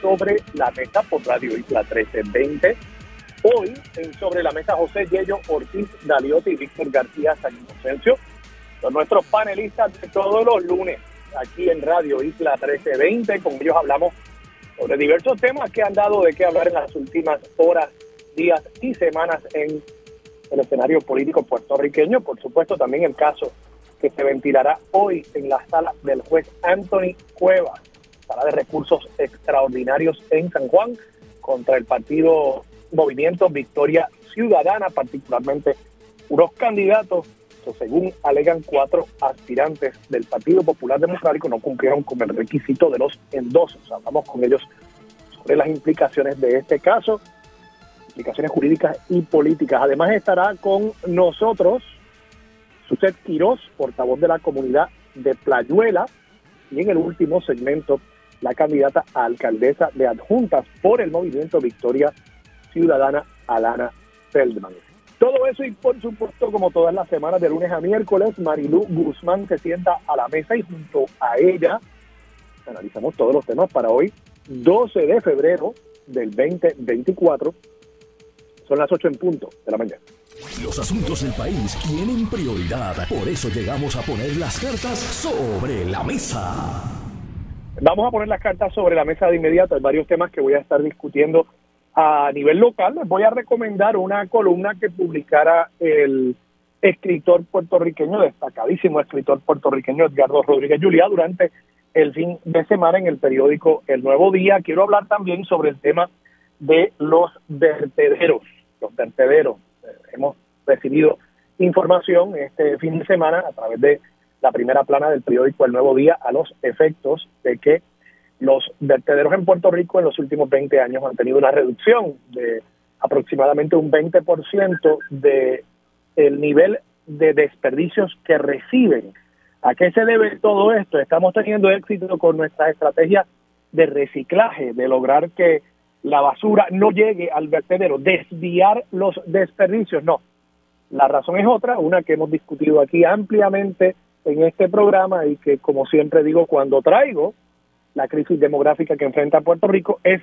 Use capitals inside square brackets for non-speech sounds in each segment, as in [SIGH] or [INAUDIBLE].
Sobre la Mesa por Radio Isla 1320. Hoy, en Sobre la Mesa, José Yello Ortiz Daliotti y Víctor García San Inocencio son nuestros panelistas de todos los lunes aquí en Radio Isla 1320. Con ellos hablamos sobre diversos temas que han dado de qué hablar en las últimas horas, días y semanas en el escenario político puertorriqueño. Por supuesto, también el caso que se ventilará hoy en la sala del juez Anthony Cuevas, sala de recursos extraordinarios en San Juan, contra el partido Movimiento Victoria Ciudadana, particularmente unos candidatos que según alegan cuatro aspirantes del Partido Popular Democrático no cumplieron con el requisito de los endosos. Hablamos con ellos sobre las implicaciones de este caso, implicaciones jurídicas y políticas. Además estará con nosotros Suset Quiroz, portavoz de la comunidad de Playuela, y en el último segmento, la candidata a alcaldesa de adjuntas por el movimiento Victoria Ciudadana, Alana Feldman. Todo eso y por supuesto, como todas las semanas de lunes a miércoles, Marilú Guzmán se sienta a la mesa y junto a ella analizamos todos los temas para hoy, 12 de febrero del 2024. Son las 8 en punto de la mañana. Los asuntos del país tienen prioridad, por eso llegamos a poner las cartas sobre la mesa. Vamos a poner las cartas sobre la mesa de inmediato. Hay varios temas que voy a estar discutiendo a nivel local. Les voy a recomendar una columna que publicara el escritor puertorriqueño, destacadísimo escritor puertorriqueño Edgardo Rodríguez Juliá durante el fin de semana en el periódico El Nuevo Día. Quiero hablar también sobre el tema de los vertederos, los vertederos hemos recibido información este fin de semana a través de la primera plana del periódico El Nuevo Día a los efectos de que los vertederos en Puerto Rico en los últimos 20 años han tenido una reducción de aproximadamente un 20% de el nivel de desperdicios que reciben. ¿A qué se debe todo esto? Estamos teniendo éxito con nuestra estrategia de reciclaje, de lograr que la basura no llegue al vertedero, desviar los desperdicios, no. La razón es otra, una que hemos discutido aquí ampliamente en este programa y que, como siempre digo, cuando traigo la crisis demográfica que enfrenta Puerto Rico, es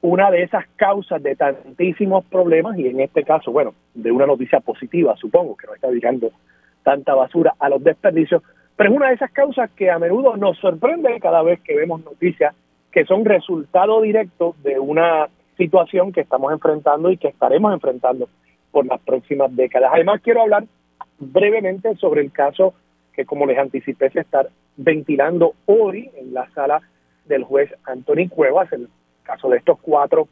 una de esas causas de tantísimos problemas y en este caso, bueno, de una noticia positiva, supongo, que no está dedicando tanta basura a los desperdicios, pero es una de esas causas que a menudo nos sorprende cada vez que vemos noticias que son resultado directo de una situación que estamos enfrentando y que estaremos enfrentando por las próximas décadas. Además, quiero hablar brevemente sobre el caso que, como les anticipé, se está ventilando hoy en la sala del juez Anthony Cuevas, el caso de estos cuatro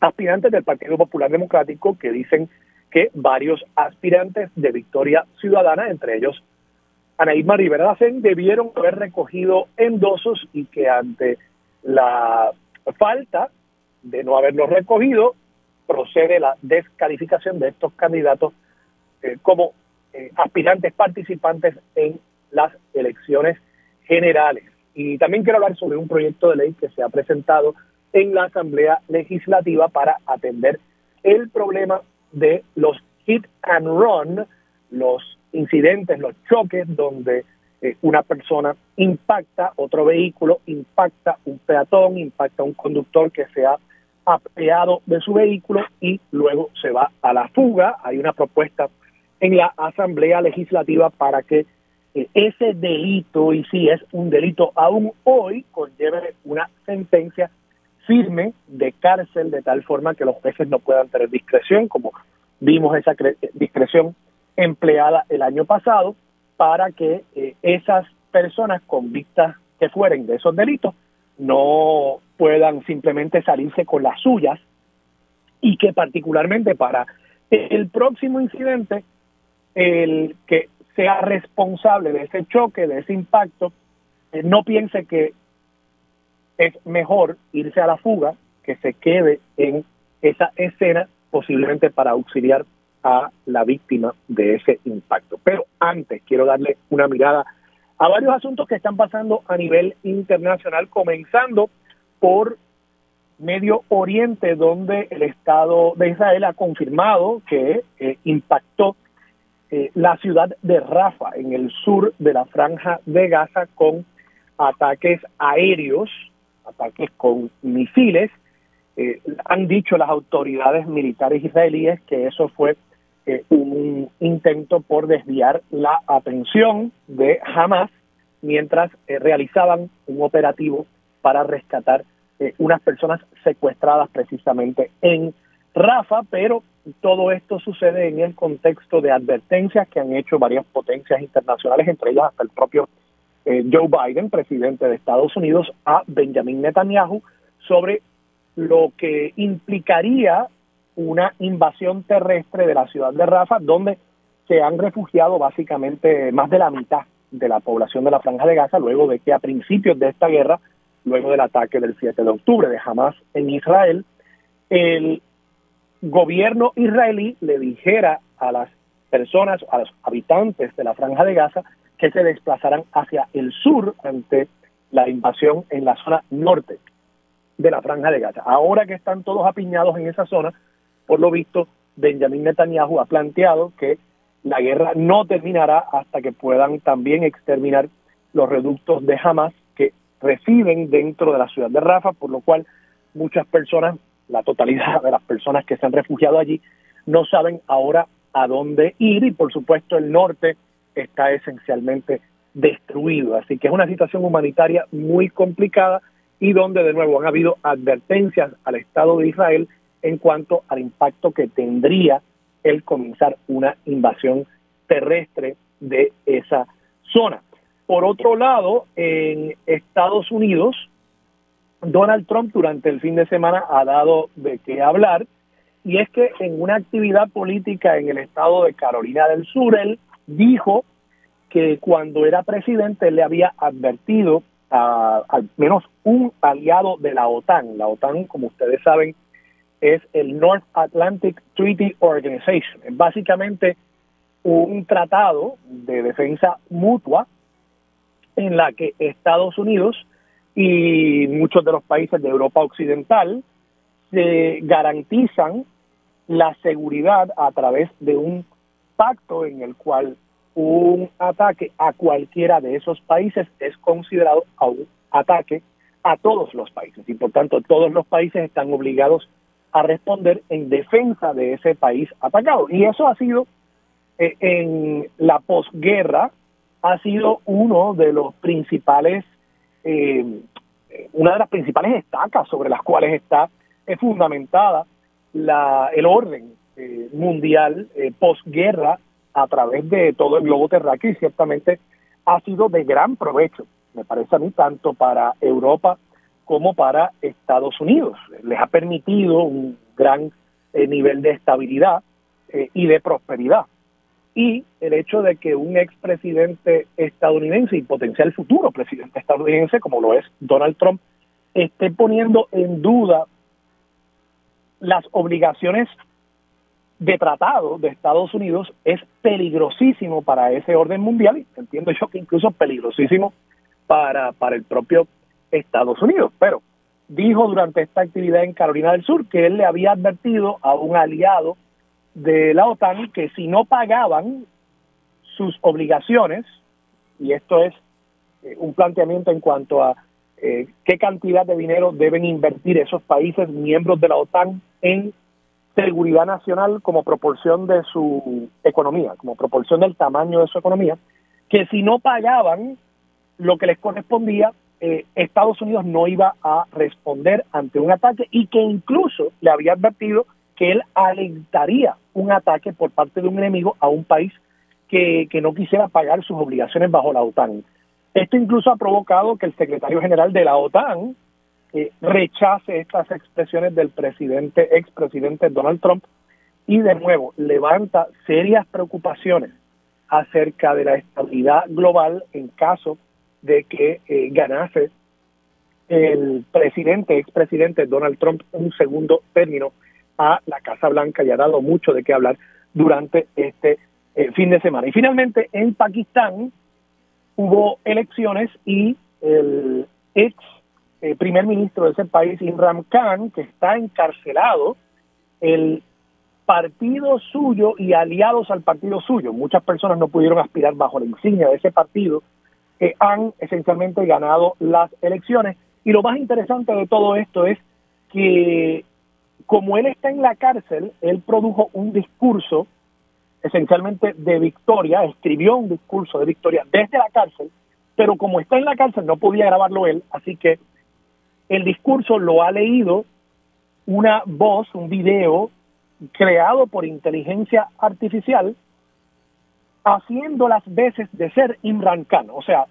aspirantes del Partido Popular Democrático que dicen que varios aspirantes de Victoria Ciudadana, entre ellos Anaíma Rivera Dacen, debieron haber recogido endosos y que ante la falta de no haberlo recogido, procede la descalificación de estos candidatos eh, como eh, aspirantes participantes en las elecciones generales. Y también quiero hablar sobre un proyecto de ley que se ha presentado en la Asamblea Legislativa para atender el problema de los hit and run, los incidentes, los choques donde eh, una persona impacta otro vehículo, impacta un peatón, impacta un conductor que se ha apeado de su vehículo y luego se va a la fuga. Hay una propuesta en la Asamblea Legislativa para que eh, ese delito, y si es un delito aún hoy, conlleve una sentencia firme de cárcel de tal forma que los jueces no puedan tener discreción, como vimos esa discreción empleada el año pasado para que eh, esas personas convictas que fueren de esos delitos no puedan simplemente salirse con las suyas y que particularmente para el próximo incidente el que sea responsable de ese choque, de ese impacto, eh, no piense que es mejor irse a la fuga que se quede en esa escena, posiblemente para auxiliar a la víctima de ese impacto. Pero antes quiero darle una mirada a varios asuntos que están pasando a nivel internacional, comenzando por Medio Oriente, donde el Estado de Israel ha confirmado que eh, impactó eh, la ciudad de Rafa, en el sur de la franja de Gaza, con ataques aéreos, ataques con misiles. Eh, han dicho las autoridades militares israelíes que eso fue un intento por desviar la atención de Hamas mientras realizaban un operativo para rescatar eh, unas personas secuestradas precisamente en Rafa, pero todo esto sucede en el contexto de advertencias que han hecho varias potencias internacionales, entre ellas hasta el propio eh, Joe Biden, presidente de Estados Unidos, a Benjamin Netanyahu sobre lo que implicaría una invasión terrestre de la ciudad de Rafa, donde se han refugiado básicamente más de la mitad de la población de la Franja de Gaza, luego de que a principios de esta guerra luego del ataque del 7 de octubre de Hamas en Israel, el gobierno israelí le dijera a las personas, a los habitantes de la franja de Gaza, que se desplazaran hacia el sur ante la invasión en la zona norte de la franja de Gaza. Ahora que están todos apiñados en esa zona, por lo visto, Benjamin Netanyahu ha planteado que la guerra no terminará hasta que puedan también exterminar los reductos de Hamas residen dentro de la ciudad de Rafa, por lo cual muchas personas, la totalidad de las personas que se han refugiado allí, no saben ahora a dónde ir y por supuesto el norte está esencialmente destruido. Así que es una situación humanitaria muy complicada y donde de nuevo han habido advertencias al Estado de Israel en cuanto al impacto que tendría el comenzar una invasión terrestre de esa zona. Por otro lado, en Estados Unidos, Donald Trump durante el fin de semana ha dado de qué hablar y es que en una actividad política en el estado de Carolina del Sur, él dijo que cuando era presidente le había advertido a, al menos un aliado de la OTAN. La OTAN, como ustedes saben, es el North Atlantic Treaty Organization. Es básicamente un tratado de defensa mutua en la que Estados Unidos y muchos de los países de Europa Occidental se garantizan la seguridad a través de un pacto en el cual un ataque a cualquiera de esos países es considerado un ataque a todos los países y por tanto todos los países están obligados a responder en defensa de ese país atacado. Y eso ha sido eh, en la posguerra ha sido uno de los principales, eh, una de las principales estacas sobre las cuales está fundamentada la, el orden eh, mundial eh, posguerra a través de todo el globo terráqueo y ciertamente ha sido de gran provecho, me parece a mí, tanto para Europa como para Estados Unidos. Les ha permitido un gran nivel de estabilidad y de prosperidad y el hecho de que un expresidente estadounidense y potencial futuro presidente estadounidense, como lo es Donald Trump, esté poniendo en duda las obligaciones de tratado de Estados Unidos es peligrosísimo para ese orden mundial y entiendo yo que incluso peligrosísimo para, para el propio Estados Unidos. Pero dijo durante esta actividad en Carolina del Sur que él le había advertido a un aliado de la OTAN que si no pagaban sus obligaciones, y esto es eh, un planteamiento en cuanto a eh, qué cantidad de dinero deben invertir esos países miembros de la OTAN en seguridad nacional como proporción de su economía, como proporción del tamaño de su economía, que si no pagaban lo que les correspondía, eh, Estados Unidos no iba a responder ante un ataque y que incluso le había advertido que él alentaría un ataque por parte de un enemigo a un país que, no quisiera pagar sus obligaciones bajo la OTAN. Esto incluso ha provocado que el secretario general de la OTAN eh, rechace estas expresiones del presidente, expresidente Donald Trump, y de nuevo levanta serias preocupaciones acerca de la estabilidad global en caso de que eh, ganase el presidente, expresidente Donald Trump, un segundo término a la Casa Blanca y ha dado mucho de qué hablar durante este eh, fin de semana. Y finalmente, en Pakistán hubo elecciones y el ex eh, primer ministro de ese país, Imran Khan, que está encarcelado, el partido suyo y aliados al partido suyo, muchas personas no pudieron aspirar bajo la insignia de ese partido, que han esencialmente ganado las elecciones. Y lo más interesante de todo esto es que como él está en la cárcel, él produjo un discurso esencialmente de victoria, escribió un discurso de victoria desde la cárcel, pero como está en la cárcel no podía grabarlo él, así que el discurso lo ha leído una voz, un video creado por inteligencia artificial, haciendo las veces de ser Imran Khan. O sea,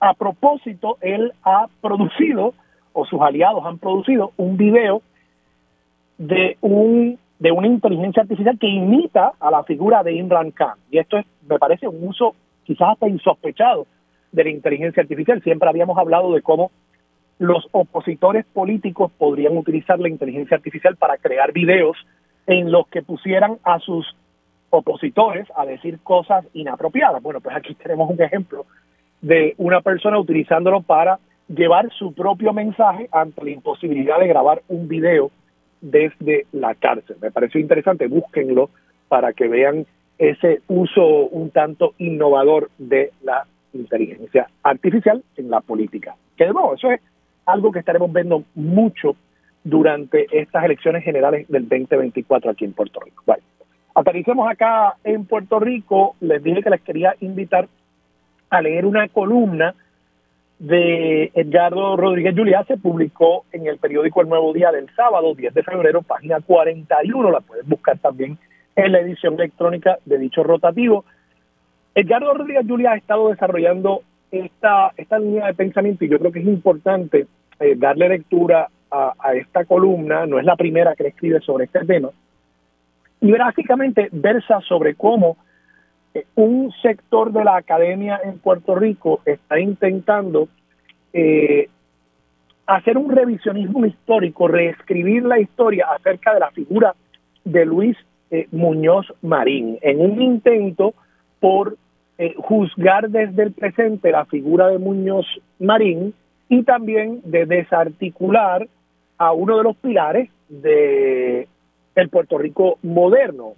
a propósito, él ha producido, o sus aliados han producido, un video de un de una inteligencia artificial que imita a la figura de Imran Khan. Y esto es, me parece un uso quizás hasta insospechado de la inteligencia artificial. Siempre habíamos hablado de cómo los opositores políticos podrían utilizar la inteligencia artificial para crear videos en los que pusieran a sus opositores a decir cosas inapropiadas. Bueno, pues aquí tenemos un ejemplo de una persona utilizándolo para llevar su propio mensaje ante la imposibilidad de grabar un video desde la cárcel. Me pareció interesante, búsquenlo para que vean ese uso un tanto innovador de la inteligencia artificial en la política. Que de nuevo, eso es algo que estaremos viendo mucho durante estas elecciones generales del 2024 aquí en Puerto Rico. Bueno, aterricemos acá en Puerto Rico. Les dije que les quería invitar a leer una columna de Edgardo Rodríguez Juliá se publicó en el periódico El Nuevo Día del sábado 10 de febrero, página 41, la puedes buscar también en la edición electrónica de dicho rotativo. Edgardo Rodríguez Juliá ha estado desarrollando esta, esta línea de pensamiento y yo creo que es importante eh, darle lectura a, esta columna, no es la primera que le escribe sobre este tema, y básicamente versa sobre cómo un sector de la academia en Puerto Rico está intentando eh, hacer un revisionismo histórico, reescribir la historia acerca de la figura de Luis eh, Muñoz Marín, en un intento por eh, juzgar desde el presente la figura de Muñoz Marín y también de desarticular a uno de los pilares de el Puerto Rico moderno,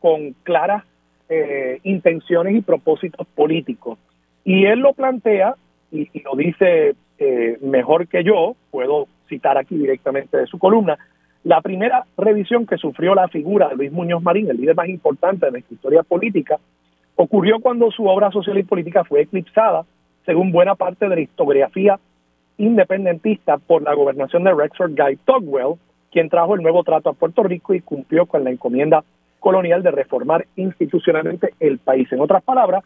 con claras eh, intenciones y propósitos políticos. Y él lo plantea, y, lo dice eh, mejor que yo, puedo citar aquí directamente de su columna, la primera revisión que sufrió la figura de Luis Muñoz Marín, el líder más importante de nuestra historia política, ocurrió cuando su obra social y política fue eclipsada, según buena parte de la historiografía independentista, por la gobernación de Rexford Guy Togwell, quien trajo el nuevo trato a Puerto Rico y cumplió con la encomienda colonial de reformar institucionalmente el país. En otras palabras,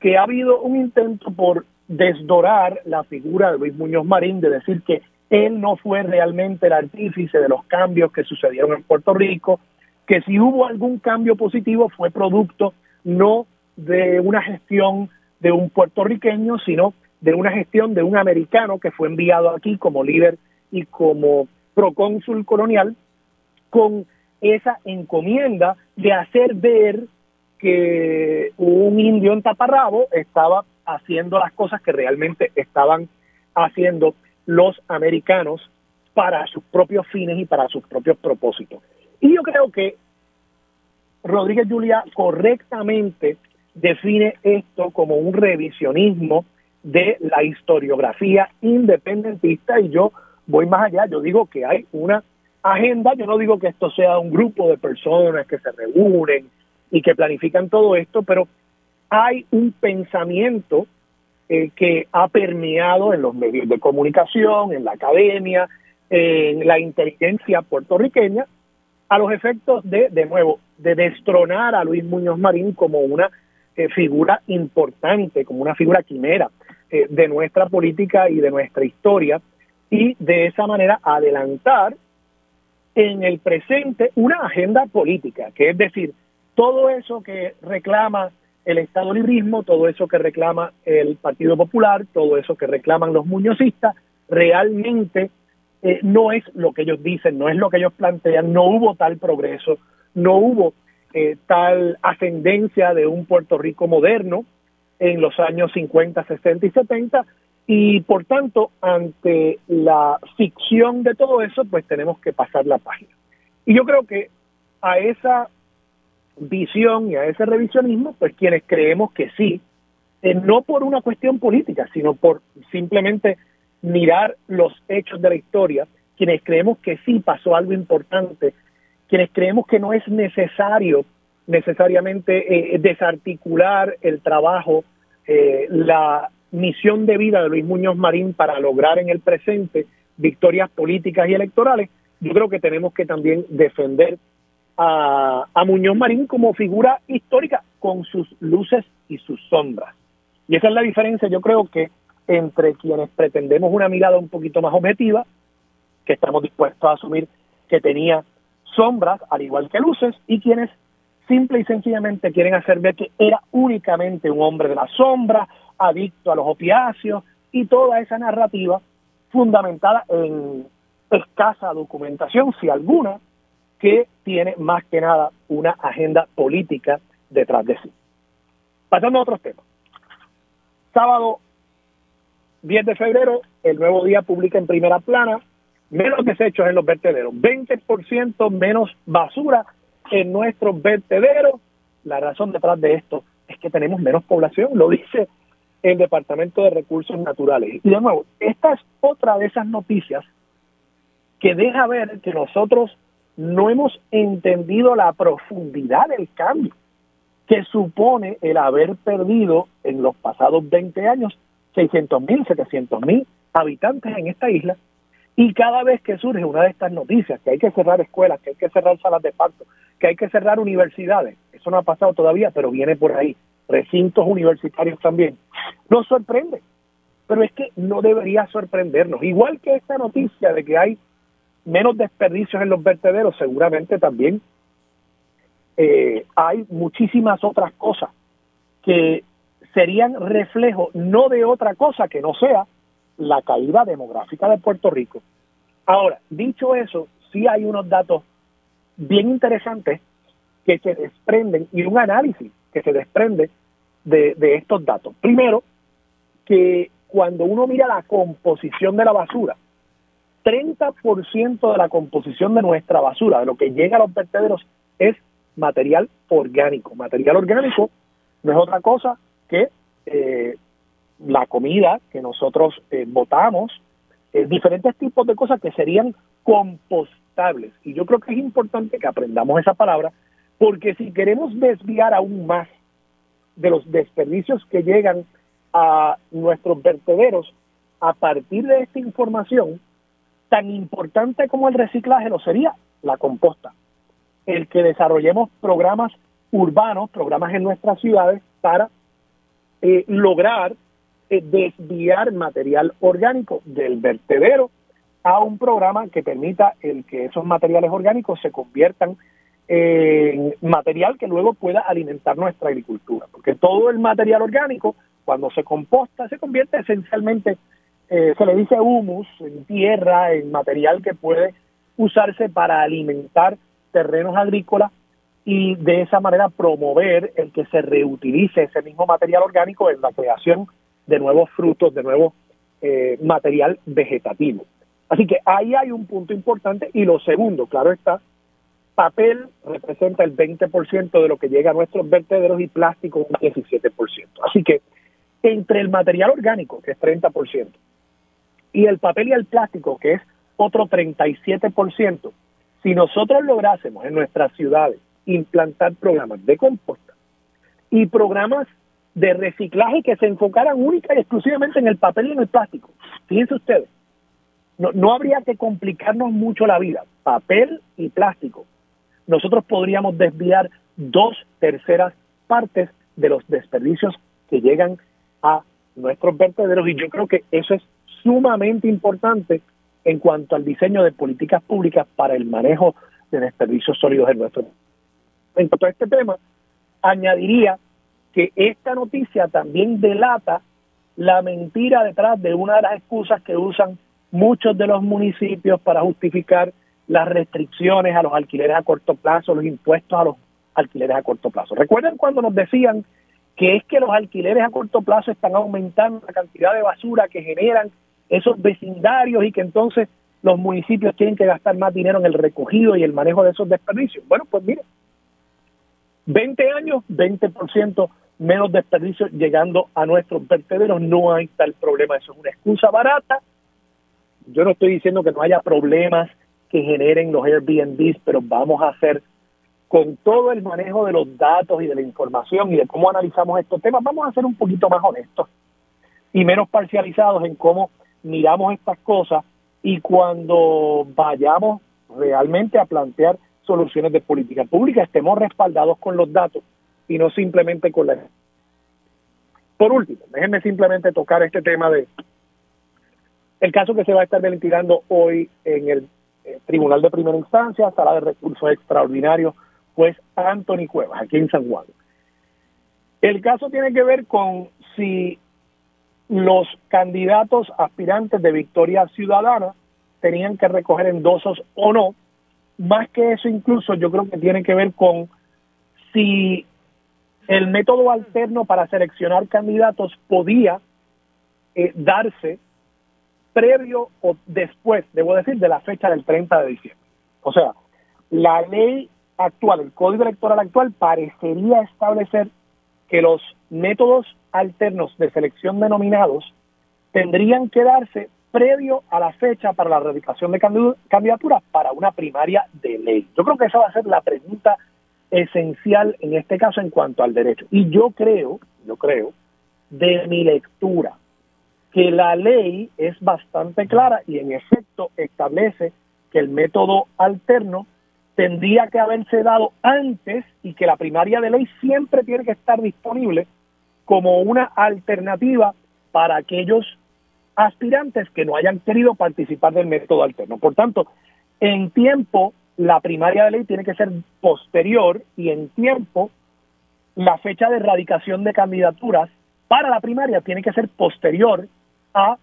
que ha habido un intento por desdorar la figura de Luis Muñoz Marín, de decir que él no fue realmente el artífice de los cambios que sucedieron en Puerto Rico, que si hubo algún cambio positivo fue producto no de una gestión de un puertorriqueño, sino de una gestión de un americano que fue enviado aquí como líder y como procónsul colonial con esa encomienda de hacer ver que un indio en taparrabo estaba haciendo las cosas que realmente estaban haciendo los americanos para sus propios fines y para sus propios propósitos. Y yo creo que Rodríguez Julia correctamente define esto como un revisionismo de la historiografía independentista y yo voy más allá, yo digo que hay una agenda, yo no digo que esto sea un grupo de personas que se reúnen y que planifican todo esto, pero hay un pensamiento eh, que ha permeado en los medios de comunicación, en la academia, en la inteligencia puertorriqueña, a los efectos de, de nuevo, de destronar a Luis Muñoz Marín como una eh, figura importante, como una figura quimera eh, de nuestra política y de nuestra historia, y de esa manera adelantar en el presente una agenda política, que es decir, todo eso que reclama el Estado librismo, todo eso que reclama el Partido Popular, todo eso que reclaman los muñozistas, realmente eh, no es lo que ellos dicen, no es lo que ellos plantean, no hubo tal progreso, no hubo eh, tal ascendencia de un Puerto Rico moderno en los años 50, 60 y 70 y por tanto ante la ficción de todo eso pues tenemos que pasar la página. Y yo creo que a esa visión y a ese revisionismo pues quienes creemos que sí, eh, no por una cuestión política, sino por simplemente mirar los hechos de la historia, quienes creemos que sí pasó algo importante, quienes creemos que no es necesario necesariamente eh, desarticular el trabajo, eh, la misión de vida de Luis Muñoz Marín para lograr en el presente victorias políticas y electorales, yo creo que tenemos que también defender a, Muñoz Marín como figura histórica con sus luces y sus sombras. Y esa es la diferencia, yo creo que entre quienes pretendemos una mirada un poquito más objetiva, que estamos dispuestos a asumir que tenía sombras al igual que luces, y quienes simple y sencillamente quieren hacer ver que era únicamente un hombre de la sombra, adicto a los opiáceos y toda esa narrativa fundamentada en escasa documentación, si alguna, que tiene más que nada una agenda política detrás de sí. Pasando a otros temas. Sábado 10 de febrero, el nuevo día publica en primera plana menos desechos en los vertederos, 20% menos basura en nuestros vertederos. La razón detrás de esto es que tenemos menos población, lo dice el Departamento de Recursos Naturales. Y de nuevo, esta es otra de esas noticias que deja ver que nosotros no hemos entendido la profundidad del cambio que supone el haber perdido en los pasados 20 años 600 mil, 700 mil habitantes en esta isla. Y cada vez que surge una de estas noticias, que hay que cerrar escuelas, que hay que cerrar salas de parto, que hay que cerrar universidades, eso no ha pasado todavía, pero viene por ahí, recintos universitarios también, nos sorprende. Pero es que no debería sorprendernos. Igual que esta noticia de que hay menos desperdicios en los vertederos, seguramente también eh, hay muchísimas otras cosas que serían reflejo no de otra cosa que no sea la caída demográfica de Puerto Rico. Ahora, dicho eso, sí hay unos datos bien interesantes que se desprenden y un análisis que se desprende de, estos datos. Primero, que cuando uno mira la composición de la basura, 30% de la composición de nuestra basura, de lo que llega a los vertederos, es material orgánico. Material orgánico no es otra cosa que eh, la comida que nosotros eh, botamos, eh, diferentes tipos de cosas que serían compostables. Y yo creo que es importante que aprendamos esa palabra, porque si queremos desviar aún más de los desperdicios que llegan a nuestros vertederos, a partir de esta información, tan importante como el reciclaje lo sería la composta. El que desarrollemos programas urbanos, programas en nuestras ciudades para eh, lograr eh, desviar material orgánico del vertedero a un programa que permita el que esos materiales orgánicos se conviertan en material que luego pueda alimentar nuestra agricultura, porque todo el material orgánico cuando se composta se convierte esencialmente, eh, se le dice humus, en tierra, en material que puede usarse para alimentar terrenos agrícolas y de esa manera promover el que se reutilice ese mismo material orgánico en la creación de nuevos frutos, de nuevo eh, material vegetativo. Así que ahí hay un punto importante y lo segundo, claro está, papel representa el 20% de lo que llega a nuestros vertederos y plástico un 17%. Así que entre el material orgánico, que es 30%, y el papel y el plástico, que es otro 37%, si nosotros lográsemos en nuestras ciudades implantar programas de composta y programas de reciclaje que se enfocaran única y exclusivamente en el papel y en el plástico. Fíjense ustedes, no, no habría que complicarnos mucho la vida. Papel y plástico. Nosotros podríamos desviar dos terceras partes de los desperdicios que llegan a nuestros vertederos. Y yo creo que eso es sumamente importante en cuanto al diseño de políticas públicas para el manejo de desperdicios sólidos en nuestro en cuanto a este tema, añadiría que esta noticia también delata la mentira detrás de una de las excusas que usan muchos de los municipios para justificar las restricciones a los alquileres a corto plazo, los impuestos a los alquileres a corto plazo. Recuerden cuando nos decían que es que los alquileres a corto plazo están aumentando la cantidad de basura que generan esos vecindarios y que entonces los municipios tienen que gastar más dinero en el recogido y el manejo de esos desperdicios. Bueno, pues mire, 20 años, 20% menos desperdicios llegando a nuestros vertederos, no hay tal problema, eso es una excusa barata. Yo no estoy diciendo que no haya problemas que generen los Airbnbs, pero vamos a hacer con todo el manejo de los datos y de la información y de cómo analizamos estos temas, vamos a ser un poquito más honestos y menos parcializados en cómo miramos estas cosas y cuando vayamos realmente a plantear soluciones de política pública, estemos respaldados con los datos y no simplemente con la... Por último, déjenme simplemente tocar este tema de el caso que se va a estar ventilando hoy en el Tribunal de Primera Instancia, Sala de Recursos Extraordinarios, pues Anthony Cuevas, aquí en San Juan. El caso tiene que ver con si los candidatos aspirantes de Victoria Ciudadana tenían que recoger endosos o no. Más que eso, incluso yo creo que tiene que ver con si el método alterno para seleccionar candidatos podía eh, darse previo o después, debo decir, de la fecha del 30 de diciembre. O sea, la ley actual, el código electoral actual, parecería establecer que los métodos alternos de selección denominados tendrían que darse previo a la fecha para la erradicación de candidaturas para una primaria de ley. Yo creo que esa va a ser la pregunta esencial en este caso en cuanto al derecho. Y yo creo, yo creo, de mi lectura, que la ley es bastante clara y en efecto establece que el método alterno tendría que haberse dado antes y que la primaria de ley siempre tiene que estar disponible como una alternativa para aquellos aspirantes que no hayan querido participar del método alterno. Por tanto, en tiempo la primaria de ley tiene que ser posterior y en tiempo la fecha de erradicación de candidaturas para la primaria tiene que ser posterior a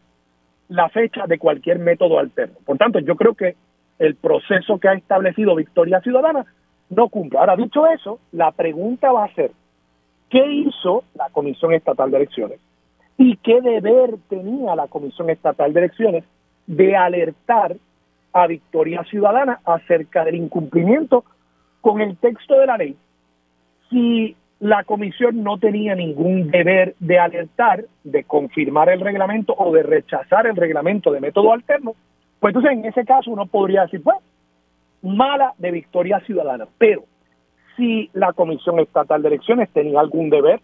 la fecha de cualquier método alterno. Por tanto, yo creo que el proceso que ha establecido Victoria Ciudadana no cumple. Ahora, dicho eso, la pregunta va a ser, ¿qué hizo la Comisión Estatal de Elecciones? ¿Y qué deber tenía la Comisión Estatal de Elecciones de alertar a Victoria Ciudadana acerca del incumplimiento con el texto de la ley? Si la comisión no tenía ningún deber de alertar, de confirmar el reglamento o de rechazar el reglamento de método alterno, pues entonces en ese caso uno podría decir, pues, mala de victoria ciudadana. Pero si la Comisión Estatal de Elecciones tenía algún deber,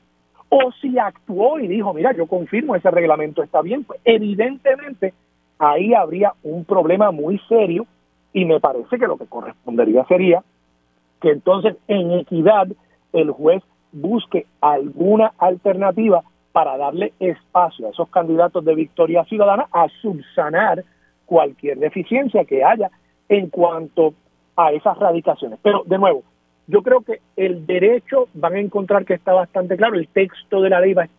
o si actuó y dijo, mira, yo confirmo ese reglamento está bien, pues evidentemente ahí habría un problema muy serio y me parece que lo que correspondería sería que entonces en equidad el juez busque alguna alternativa para darle espacio a esos candidatos de victoria ciudadana a subsanar cualquier deficiencia que haya en cuanto a esas radicaciones. Pero, de nuevo, yo creo que el derecho van a encontrar que está bastante claro, el texto de la ley va a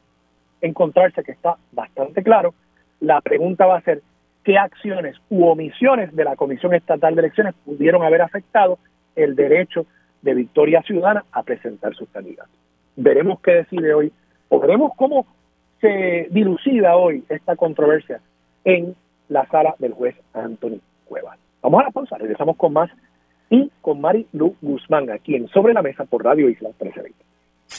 encontrarse que está bastante claro. La pregunta va a ser qué acciones u omisiones de la Comisión Estatal de Elecciones pudieron haber afectado el derecho de Victoria Ciudadana a presentar sus candidatos. Veremos qué decide hoy, o veremos cómo se dilucida hoy esta controversia en la sala del juez Anthony Cuevas. Vamos a la pausa, regresamos con más y con Mari Lu Guzmán aquí en Sobre la Mesa por Radio Isla 1320.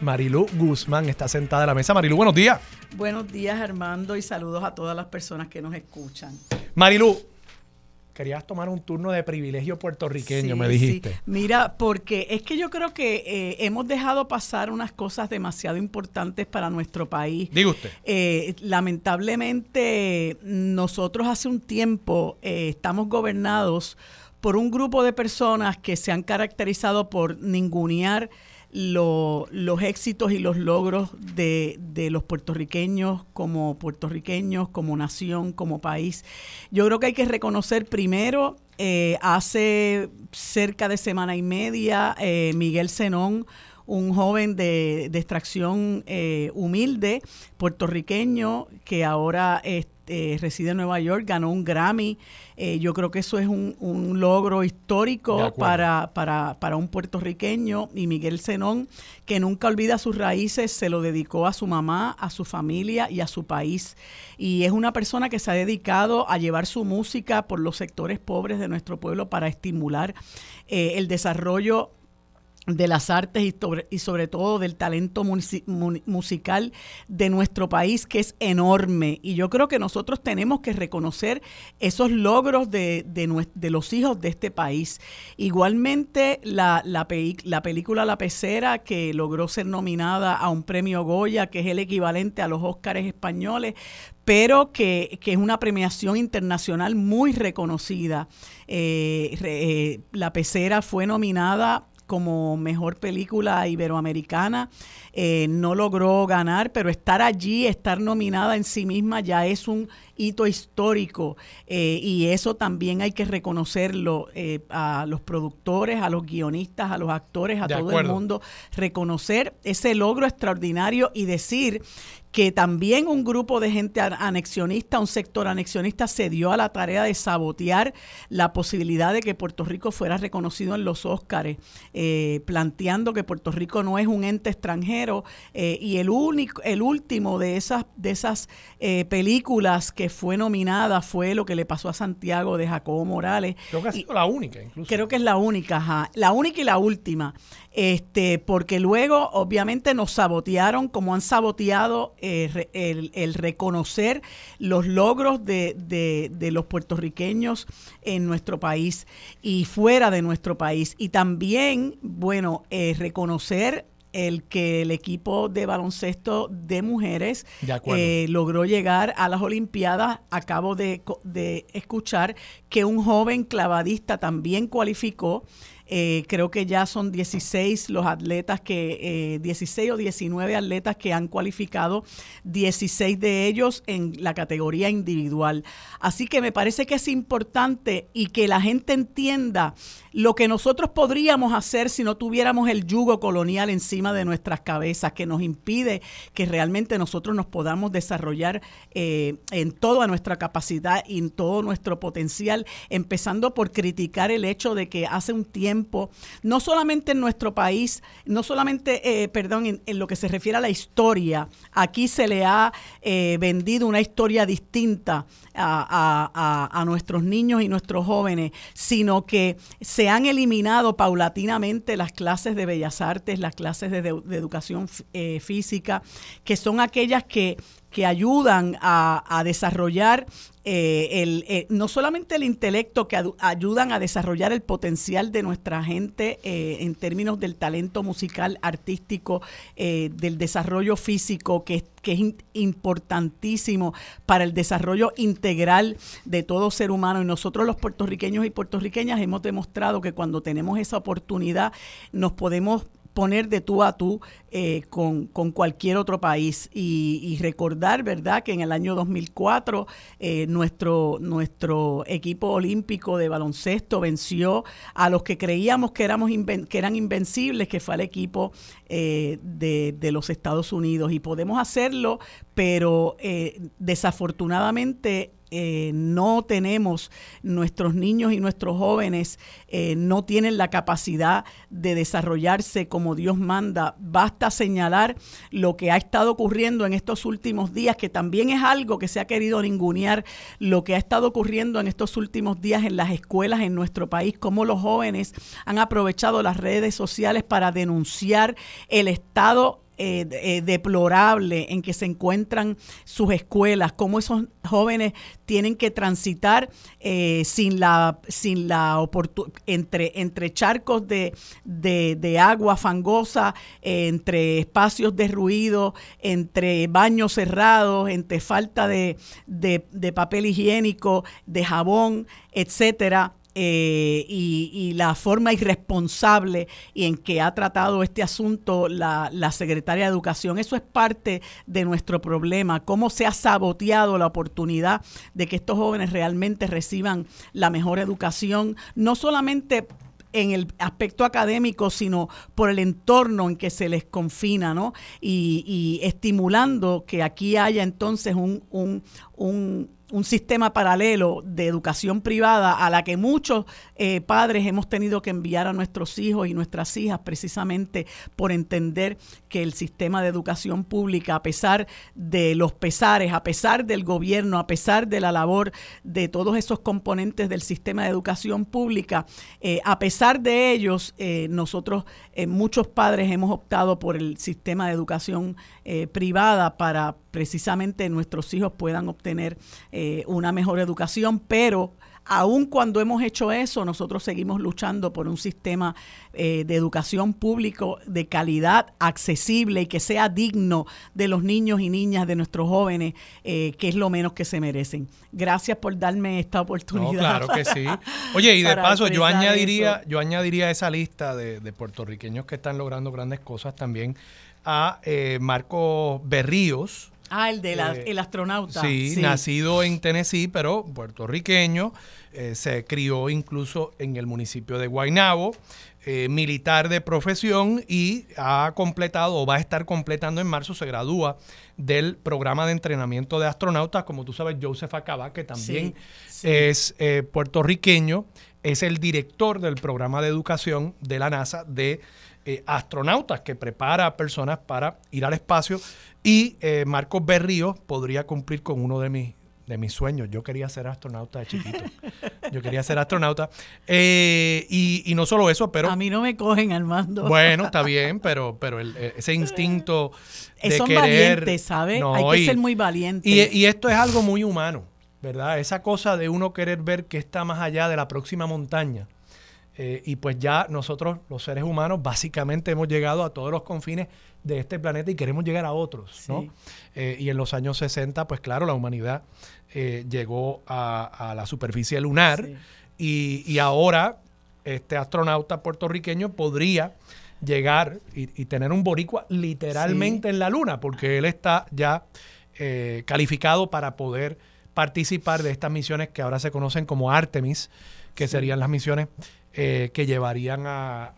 Marilu Guzmán está sentada a la mesa. Marilu, buenos días. Buenos días Armando y saludos a todas las personas que nos escuchan. Marilu, querías tomar un turno de privilegio puertorriqueño, me dijiste. Mira, porque es que yo creo que eh, hemos dejado pasar unas cosas demasiado importantes para nuestro país. Diga usted. Eh, lamentablemente, nosotros hace un tiempo eh, estamos gobernados por un grupo de personas que se han caracterizado por ningunear los éxitos y los logros de, los puertorriqueños como puertorriqueños, como nación, como país. Yo creo que hay que reconocer primero, eh, hace cerca de semana y media, eh, Miguel Zenón, un joven de, extracción eh, humilde, puertorriqueño, que ahora este, reside en Nueva York, ganó un Grammy. Eh, yo creo que eso es un, logro histórico para, para, para, un puertorriqueño y Miguel Zenón, que nunca olvida sus raíces, se lo dedicó a su mamá, a su familia y a su país. Y es una persona que se ha dedicado a llevar su música por los sectores pobres de nuestro pueblo para estimular eh, el desarrollo de las artes y sobre, y sobre todo del talento musical de nuestro país, que es enorme. Y yo creo que nosotros tenemos que reconocer esos logros de, de, los hijos de este país. Igualmente, la, la, la película La Pecera, que logró ser nominada a un premio Goya, que es el equivalente a los Óscares españoles, pero que, que, es una premiación internacional muy reconocida. Eh, eh, la Pecera fue nominada como mejor película iberoamericana. Eh, no logró ganar, pero estar allí, estar nominada en sí misma ya es un hito histórico eh, y eso también hay que reconocerlo eh, a los productores, a los guionistas, a los actores, a todo el mundo, reconocer ese logro extraordinario y decir que también un grupo de gente anexionista, un sector anexionista, se dio a la tarea de sabotear la posibilidad de que Puerto Rico fuera reconocido en los Óscares, eh, planteando que Puerto Rico no es un ente extranjero eh, y el único, el último de esas de esas eh, películas que fue nominada fue lo que le pasó a Santiago de Jacobo Morales. Creo que ha sido la única, incluso. Creo que es la única, ajá, la única y la última este, porque luego obviamente nos sabotearon como han saboteado eh, el, reconocer los logros de, de, los puertorriqueños en nuestro país y fuera de nuestro país. Y también, bueno, eh, reconocer el que el equipo de baloncesto de mujeres eh, logró llegar a las Olimpiadas. Acabo de, de escuchar que un joven clavadista también cualificó eh, creo que ya son 16 los atletas que, eh, 16 o 19 atletas que han cualificado, 16 de ellos en la categoría individual. Así que me parece que es importante y que la gente entienda lo que nosotros podríamos hacer si no tuviéramos el yugo colonial encima de nuestras cabezas, que nos impide que realmente nosotros nos podamos desarrollar eh, en toda nuestra capacidad y en todo nuestro potencial, empezando por criticar el hecho de que hace un tiempo, no solamente en nuestro país, no solamente, eh, perdón, en, lo que se refiere a la historia, aquí se le ha eh, vendido una historia distinta a, a, nuestros niños y nuestros jóvenes, sino que se han eliminado paulatinamente las clases de bellas artes, las clases de, educación eh, física, que son aquellas que que ayudan a, desarrollar eh, el, eh, no solamente el intelecto, que ayudan a desarrollar el potencial de nuestra gente eh, en términos del talento musical, artístico, del desarrollo físico, que, que es importantísimo para el desarrollo integral de todo ser humano. Y nosotros los puertorriqueños y puertorriqueñas hemos demostrado que cuando tenemos esa oportunidad nos podemos poner de tú a tú eh, con, cualquier otro país y, recordar, ¿verdad?, que en el año 2004 eh, nuestro, nuestro equipo olímpico de baloncesto venció a los que creíamos que, éramos que eran invencibles, que fue el equipo eh, de, de, los Estados Unidos. Y podemos hacerlo, pero desafortunadamente eh, no tenemos, nuestros niños y nuestros jóvenes eh, no tienen la capacidad de desarrollarse como Dios manda. Basta señalar lo que ha estado ocurriendo en estos últimos días, que también es algo que se ha querido ningunear, lo que ha estado ocurriendo en estos últimos días en las escuelas en nuestro país, cómo los jóvenes han aprovechado las redes sociales para denunciar el estado eh, eh, deplorable en que se encuentran sus escuelas, cómo esos jóvenes tienen que transitar eh, sin la sin la entre entre charcos de, de, agua fangosa, entre espacios de ruido, entre baños cerrados, entre falta de, de papel higiénico, de jabón, etcétera. Eh, y, la forma irresponsable y en que ha tratado este asunto la, la, secretaria de Educación. Eso es parte de nuestro problema, cómo se ha saboteado la oportunidad de que estos jóvenes realmente reciban la mejor educación, no solamente en el aspecto académico, sino por el entorno en que se les confina, ¿no? Y, estimulando que aquí haya entonces un, un un sistema paralelo de educación privada a la que muchos eh, padres hemos tenido que enviar a nuestros hijos y nuestras hijas precisamente por entender que el sistema de educación pública, a pesar de los pesares, a pesar del gobierno, a pesar de la labor de todos esos componentes del sistema de educación pública, eh, a pesar de ellos, eh, nosotros, muchos padres hemos optado por el sistema de educación privada para precisamente nuestros hijos puedan obtener eh, una mejor educación, pero aun cuando hemos hecho eso, nosotros seguimos luchando por un sistema eh, de educación público de calidad, accesible y que sea digno de los niños y niñas, de nuestros jóvenes, eh, que es lo menos que se merecen. Gracias por darme esta oportunidad. claro que sí. [LAUGHS] Oye, y de paso, yo añadiría, yo añadiría a esa lista de, de, puertorriqueños que están logrando grandes cosas también a Marco Berríos, Ah, el del de eh, astronauta. Sí, nacido en Tennessee, pero puertorriqueño. Eh, se crió incluso en el municipio de Guaynabo. Eh, militar de profesión y ha completado o va a estar completando en marzo, se gradúa del programa de entrenamiento de astronautas, como tú sabes, Joseph Acaba, que también es puertorriqueño, es el director del programa de educación de la NASA de astronautas que prepara a personas para ir al espacio y eh, Marcos Berrío podría cumplir con uno de mis, de mis sueños. Yo quería ser astronauta de chiquito. [LAUGHS] Yo quería ser astronauta. Eh, y, no solo eso, pero... A mí no me cogen, Armando. Bueno, está bien, pero, pero eh, ese instinto de Son valientes, ¿sabes? Hay que ser muy valiente. Y, y esto es algo muy humano, ¿verdad? Esa cosa de uno querer ver qué está más allá de la próxima montaña. Y pues ya nosotros, los seres humanos, básicamente hemos llegado a todos los confines de este planeta y queremos llegar a otros, ¿no? Eh, y en los años 60, pues claro, la humanidad eh, llegó a, la superficie lunar y, ahora este astronauta puertorriqueño podría llegar y, tener un boricua literalmente en la luna, porque él está ya eh, calificado para poder participar de estas misiones que ahora se conocen como Artemis, que serían las misiones que llevarían a,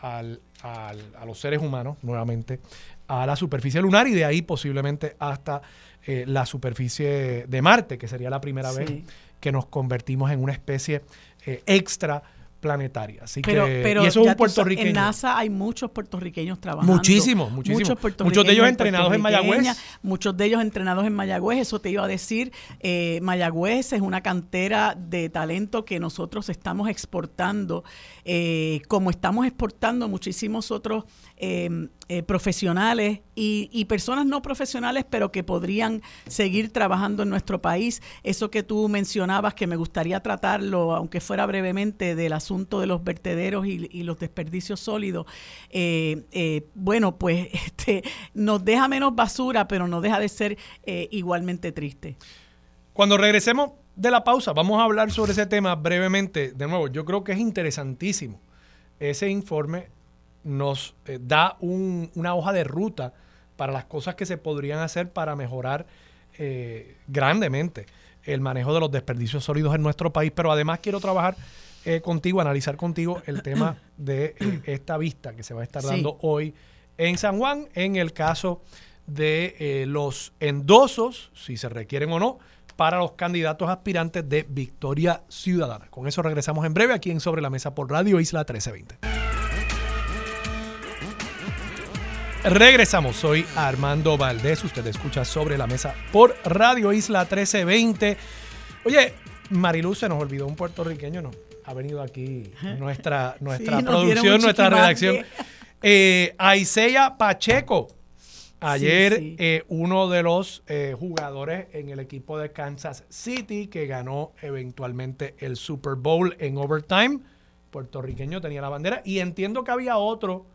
a, los seres humanos nuevamente a la superficie lunar y de ahí posiblemente hasta eh, la superficie de Marte, que sería la primera vez que nos convertimos en una especie eh, extra planetaria. Así pero, que pero y eso es un puertorriqueño. En NASA hay muchos puertorriqueños trabajando. Muchísimos, muchísimos. Muchos, de ellos entrenados en Mayagüez. Muchos de ellos entrenados en Mayagüez. Eso te iba a decir. Eh, Mayagüez es una cantera de talento que nosotros estamos exportando, eh, como estamos exportando muchísimos otros eh, profesionales y, personas no profesionales, pero que podrían seguir trabajando en nuestro país. Eso que tú mencionabas, que me gustaría tratarlo, aunque fuera brevemente, del asunto de los vertederos y, los desperdicios sólidos. Eh, eh, bueno, pues [LAUGHS] este, nos deja menos basura, pero no deja de ser igualmente triste. Cuando regresemos de la pausa, vamos a hablar sobre ese tema brevemente. De nuevo, yo creo que es interesantísimo ese informe nos eh, da una hoja de ruta para las cosas que se podrían hacer para mejorar eh, grandemente el manejo de los desperdicios sólidos en nuestro país. Pero además quiero trabajar eh, contigo, analizar contigo el [CLEARS THROAT] tema de esta vista que se va a estar dando hoy en San Juan en el caso de los endosos, si se requieren o no, para los candidatos aspirantes de Victoria Ciudadana. Con eso regresamos en breve aquí en Sobre la Mesa por Radio Isla 1320. Regresamos, soy Armando Valdés, usted escucha sobre la mesa por Radio Isla 1320. Oye, Mariluz se nos olvidó un puertorriqueño, ¿no? Ha venido aquí [LAUGHS] nuestra, nuestra producción, nuestra redacción. Eh, Pacheco, Ayer eh, uno de los eh, jugadores en el equipo de Kansas City que ganó eventualmente el Super Bowl en overtime, puertorriqueño tenía la bandera y entiendo que había otro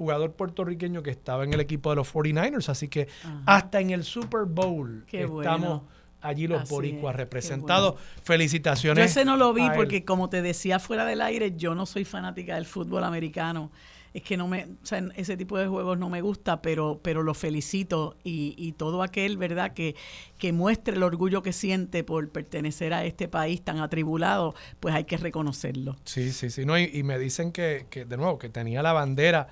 jugador puertorriqueño que estaba en el equipo de los 49ers, así que hasta en el Super Bowl estamos allí los boricuas representados. Felicitaciones. Yo ese no lo vi porque como te decía fuera del aire, yo no soy fanática del fútbol americano es que no me, o sea, ese tipo de juegos no me gusta, pero, pero lo felicito y, y todo aquel, ¿verdad?, que, que muestre el orgullo que siente por pertenecer a este país tan atribulado, pues hay que reconocerlo. Sí, sí, sí, no, y, me dicen que, que, de nuevo, que tenía la bandera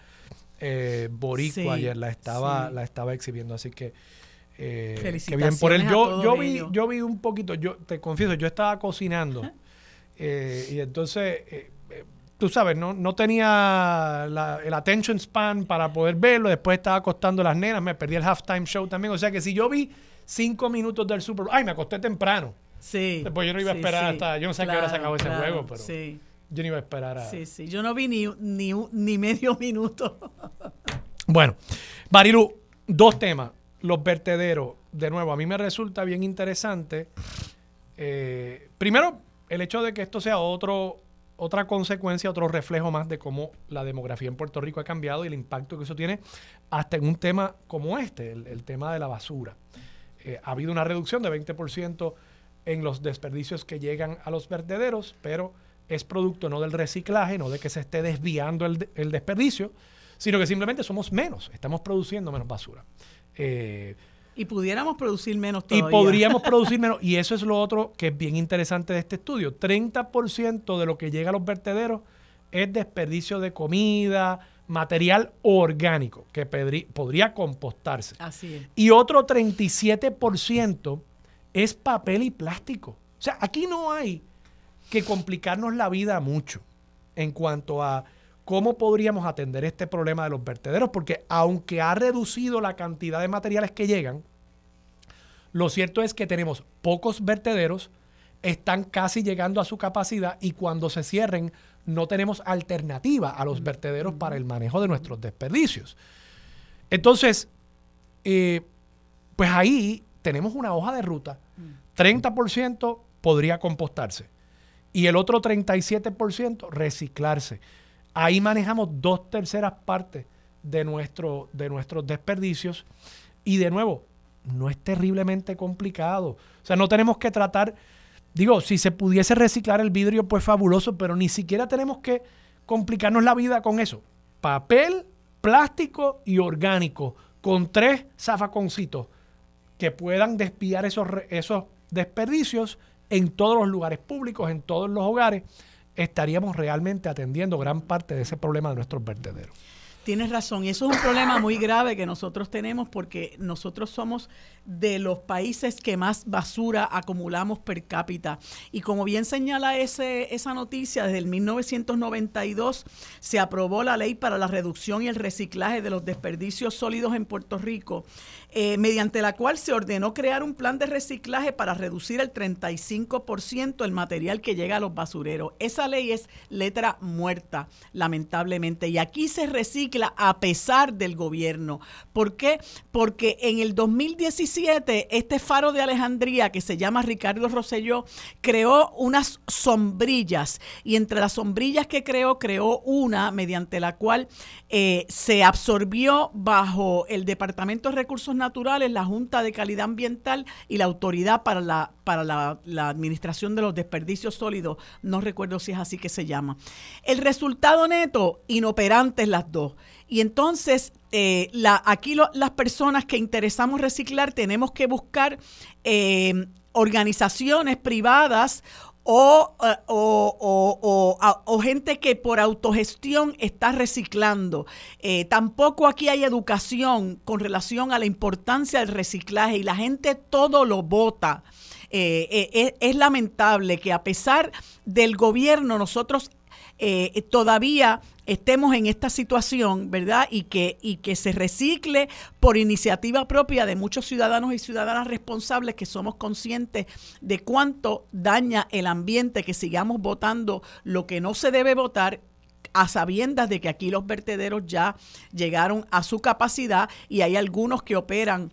eh, boricua ayer, la estaba, la estaba exhibiendo, así que... Eh, que bien por él. Yo, yo vi, yo vi un poquito, yo te confieso, yo estaba cocinando eh, y entonces eh, tú sabes, no, no tenía el attention span para poder verlo. Después estaba acostando las nenas, me perdí el halftime show también. O sea que si yo vi cinco minutos del Super Bowl, ay, me acosté temprano. Sí. Después yo no iba a esperar hasta, yo no sé a qué hora se acabó ese juego, pero yo no iba a esperar a... Sí, sí, yo no vi ni, ni, ni medio [LAUGHS] minuto. bueno, Barilu, dos temas. Los vertederos, de nuevo, a mí me resulta bien interesante. Eh, primero, el hecho de que esto sea otro otra consecuencia, otro reflejo más de cómo la demografía en Puerto Rico ha cambiado y el impacto que eso tiene hasta en un tema como este, el, tema de la basura. Eh, ha habido una reducción de 20% en los desperdicios que llegan a los vertederos, pero es producto no del reciclaje, no de que se esté desviando el, el desperdicio, sino que simplemente somos menos, estamos produciendo menos basura. Eh, y pudiéramos producir menos todavía. Y podríamos [LAUGHS] producir menos. Y eso es lo otro que es bien interesante de este estudio. 30% de lo que llega a los vertederos es desperdicio de comida, material orgánico que podría compostarse. Así es. Y otro 37% es papel y plástico. O sea, aquí no hay que complicarnos la vida mucho en cuanto a cómo podríamos atender este problema de los vertederos, porque aunque ha reducido la cantidad de materiales que llegan, lo cierto es que tenemos pocos vertederos, están casi llegando a su capacidad y cuando se cierren no tenemos alternativa a los vertederos para el manejo de nuestros desperdicios. Entonces, eh, pues ahí tenemos una hoja de ruta. 30% podría compostarse y el otro 37% reciclarse. Ahí manejamos dos terceras partes de, nuestro, de nuestros desperdicios. Y de nuevo, no es terriblemente complicado. O sea, no tenemos que tratar, digo, si se pudiese reciclar el vidrio, pues fabuloso, pero ni siquiera tenemos que complicarnos la vida con eso. Papel, plástico y orgánico, con tres zafaconcitos que puedan despiar esos, esos desperdicios en todos los lugares públicos, en todos los hogares estaríamos realmente atendiendo gran parte de ese problema de nuestros vertederos. Tienes razón, y eso es un problema muy grave que nosotros tenemos porque nosotros somos de los países que más basura acumulamos per cápita. Y como bien señala ese, esa noticia, desde el 1992 se aprobó la ley para la reducción y el reciclaje de los desperdicios sólidos en Puerto Rico, eh, mediante la cual se ordenó crear un plan de reciclaje para reducir el 35% el material que llega a los basureros. Esa ley es letra muerta, lamentablemente. Y aquí se recicla a pesar del gobierno. ¿Por qué? Porque en el 2017 este faro de Alejandría que se llama Ricardo Rosselló creó unas sombrillas y entre las sombrillas que creó, creó una mediante la cual eh, se absorbió bajo el Departamento de Recursos Naturales, la Junta de Calidad Ambiental y la Autoridad para la, para la, Administración de los Desperdicios Sólidos. No recuerdo si es así que se llama. El resultado neto, inoperantes las dos. Y entonces, eh, la, aquí las personas que interesamos reciclar tenemos que buscar eh, organizaciones privadas o, eh, o, gente que por autogestión está reciclando. tampoco aquí hay educación con relación a la importancia del reciclaje y la gente todo lo vota. es, lamentable que a pesar del gobierno nosotros todavía estemos en esta situación, ¿verdad? Y que, y que se recicle por iniciativa propia de muchos ciudadanos y ciudadanas responsables que somos conscientes de cuánto daña el ambiente, que sigamos votando lo que no se debe votar a sabiendas de que aquí los vertederos ya llegaron a su capacidad y hay algunos que operan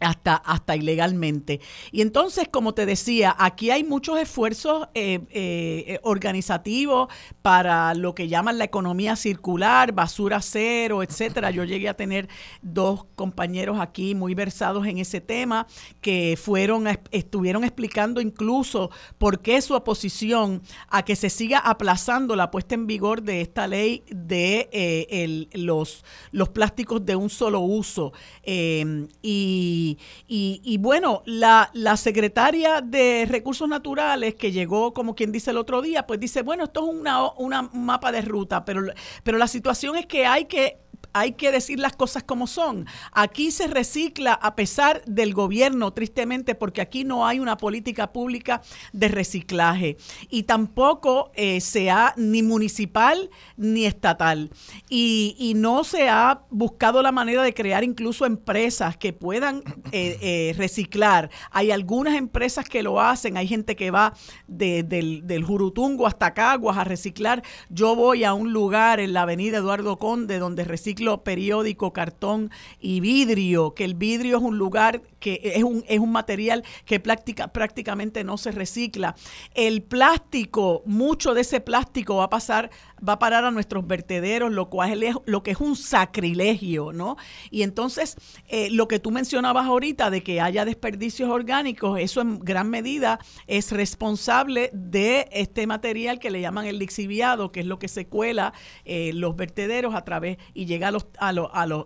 hasta, hasta ilegalmente. Y entonces, como te decía, aquí hay muchos esfuerzos eh, eh, organizativos para lo que llaman la economía circular, basura cero, etcétera. Yo llegué a tener dos compañeros aquí muy versados en ese tema que fueron, estuvieron explicando incluso por qué su oposición a que se siga aplazando la puesta en vigor de esta ley de eh, los, los plásticos de un solo uso. y y, bueno, la, la, secretaria de Recursos Naturales que llegó, como quien dice el otro día, pues dice, bueno, esto es una, una, un mapa de ruta, pero, pero la situación es que hay que hay que decir las cosas como son. Aquí se recicla a pesar del gobierno, tristemente, porque aquí no hay una política pública de reciclaje y tampoco eh, se ha ni municipal ni estatal. Y, no se ha buscado la manera de crear incluso empresas que puedan eh, eh, reciclar. Hay algunas empresas que lo hacen, hay gente que va del, del Jurutungo hasta Caguas a reciclar. Yo voy a un lugar en la avenida Eduardo Conde donde reciclo periódico, cartón y vidrio, que el vidrio es un lugar que es un, es un material que prácticamente no se recicla. El plástico, mucho de ese plástico va a pasar, va a parar a nuestros vertederos, lo cual es lo que es un sacrilegio, ¿no? Y entonces, eh, lo que tú mencionabas ahorita de que haya desperdicios orgánicos, eso en gran medida es responsable de este material que le llaman el lixiviado, que es lo que se cuela eh, los vertederos a través y llega a, los, a,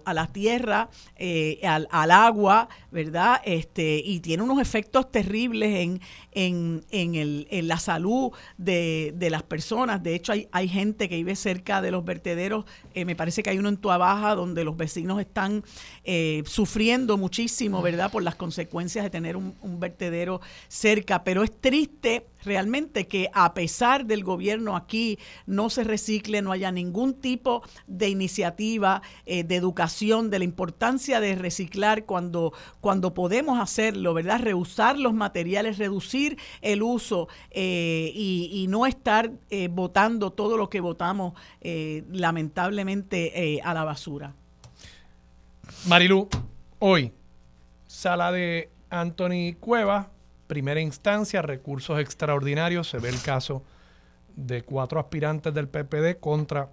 a, la tierra, eh, al, al agua, ¿verdad? Este, y tiene unos efectos terribles en, en, en, el, en la salud de, de, las personas. De hecho, hay, hay gente que vive cerca de los vertederos. Eh, me parece que hay uno en Tuabaja donde los vecinos están eh, sufriendo muchísimo, ¿verdad?, por las consecuencias de tener un, un vertedero cerca. Pero es triste realmente que a pesar del gobierno aquí no se recicle, no haya ningún tipo de iniciativa eh, de educación de la importancia de reciclar cuando, cuando podemos hacerlo, ¿verdad? Reusar los materiales, reducir el uso eh, y, no estar eh, votando todo lo que votamos lamentablemente a la basura. Marilu, hoy, sala de Anthony Cueva primera instancia, recursos extraordinarios, se ve el caso de cuatro aspirantes del PPD contra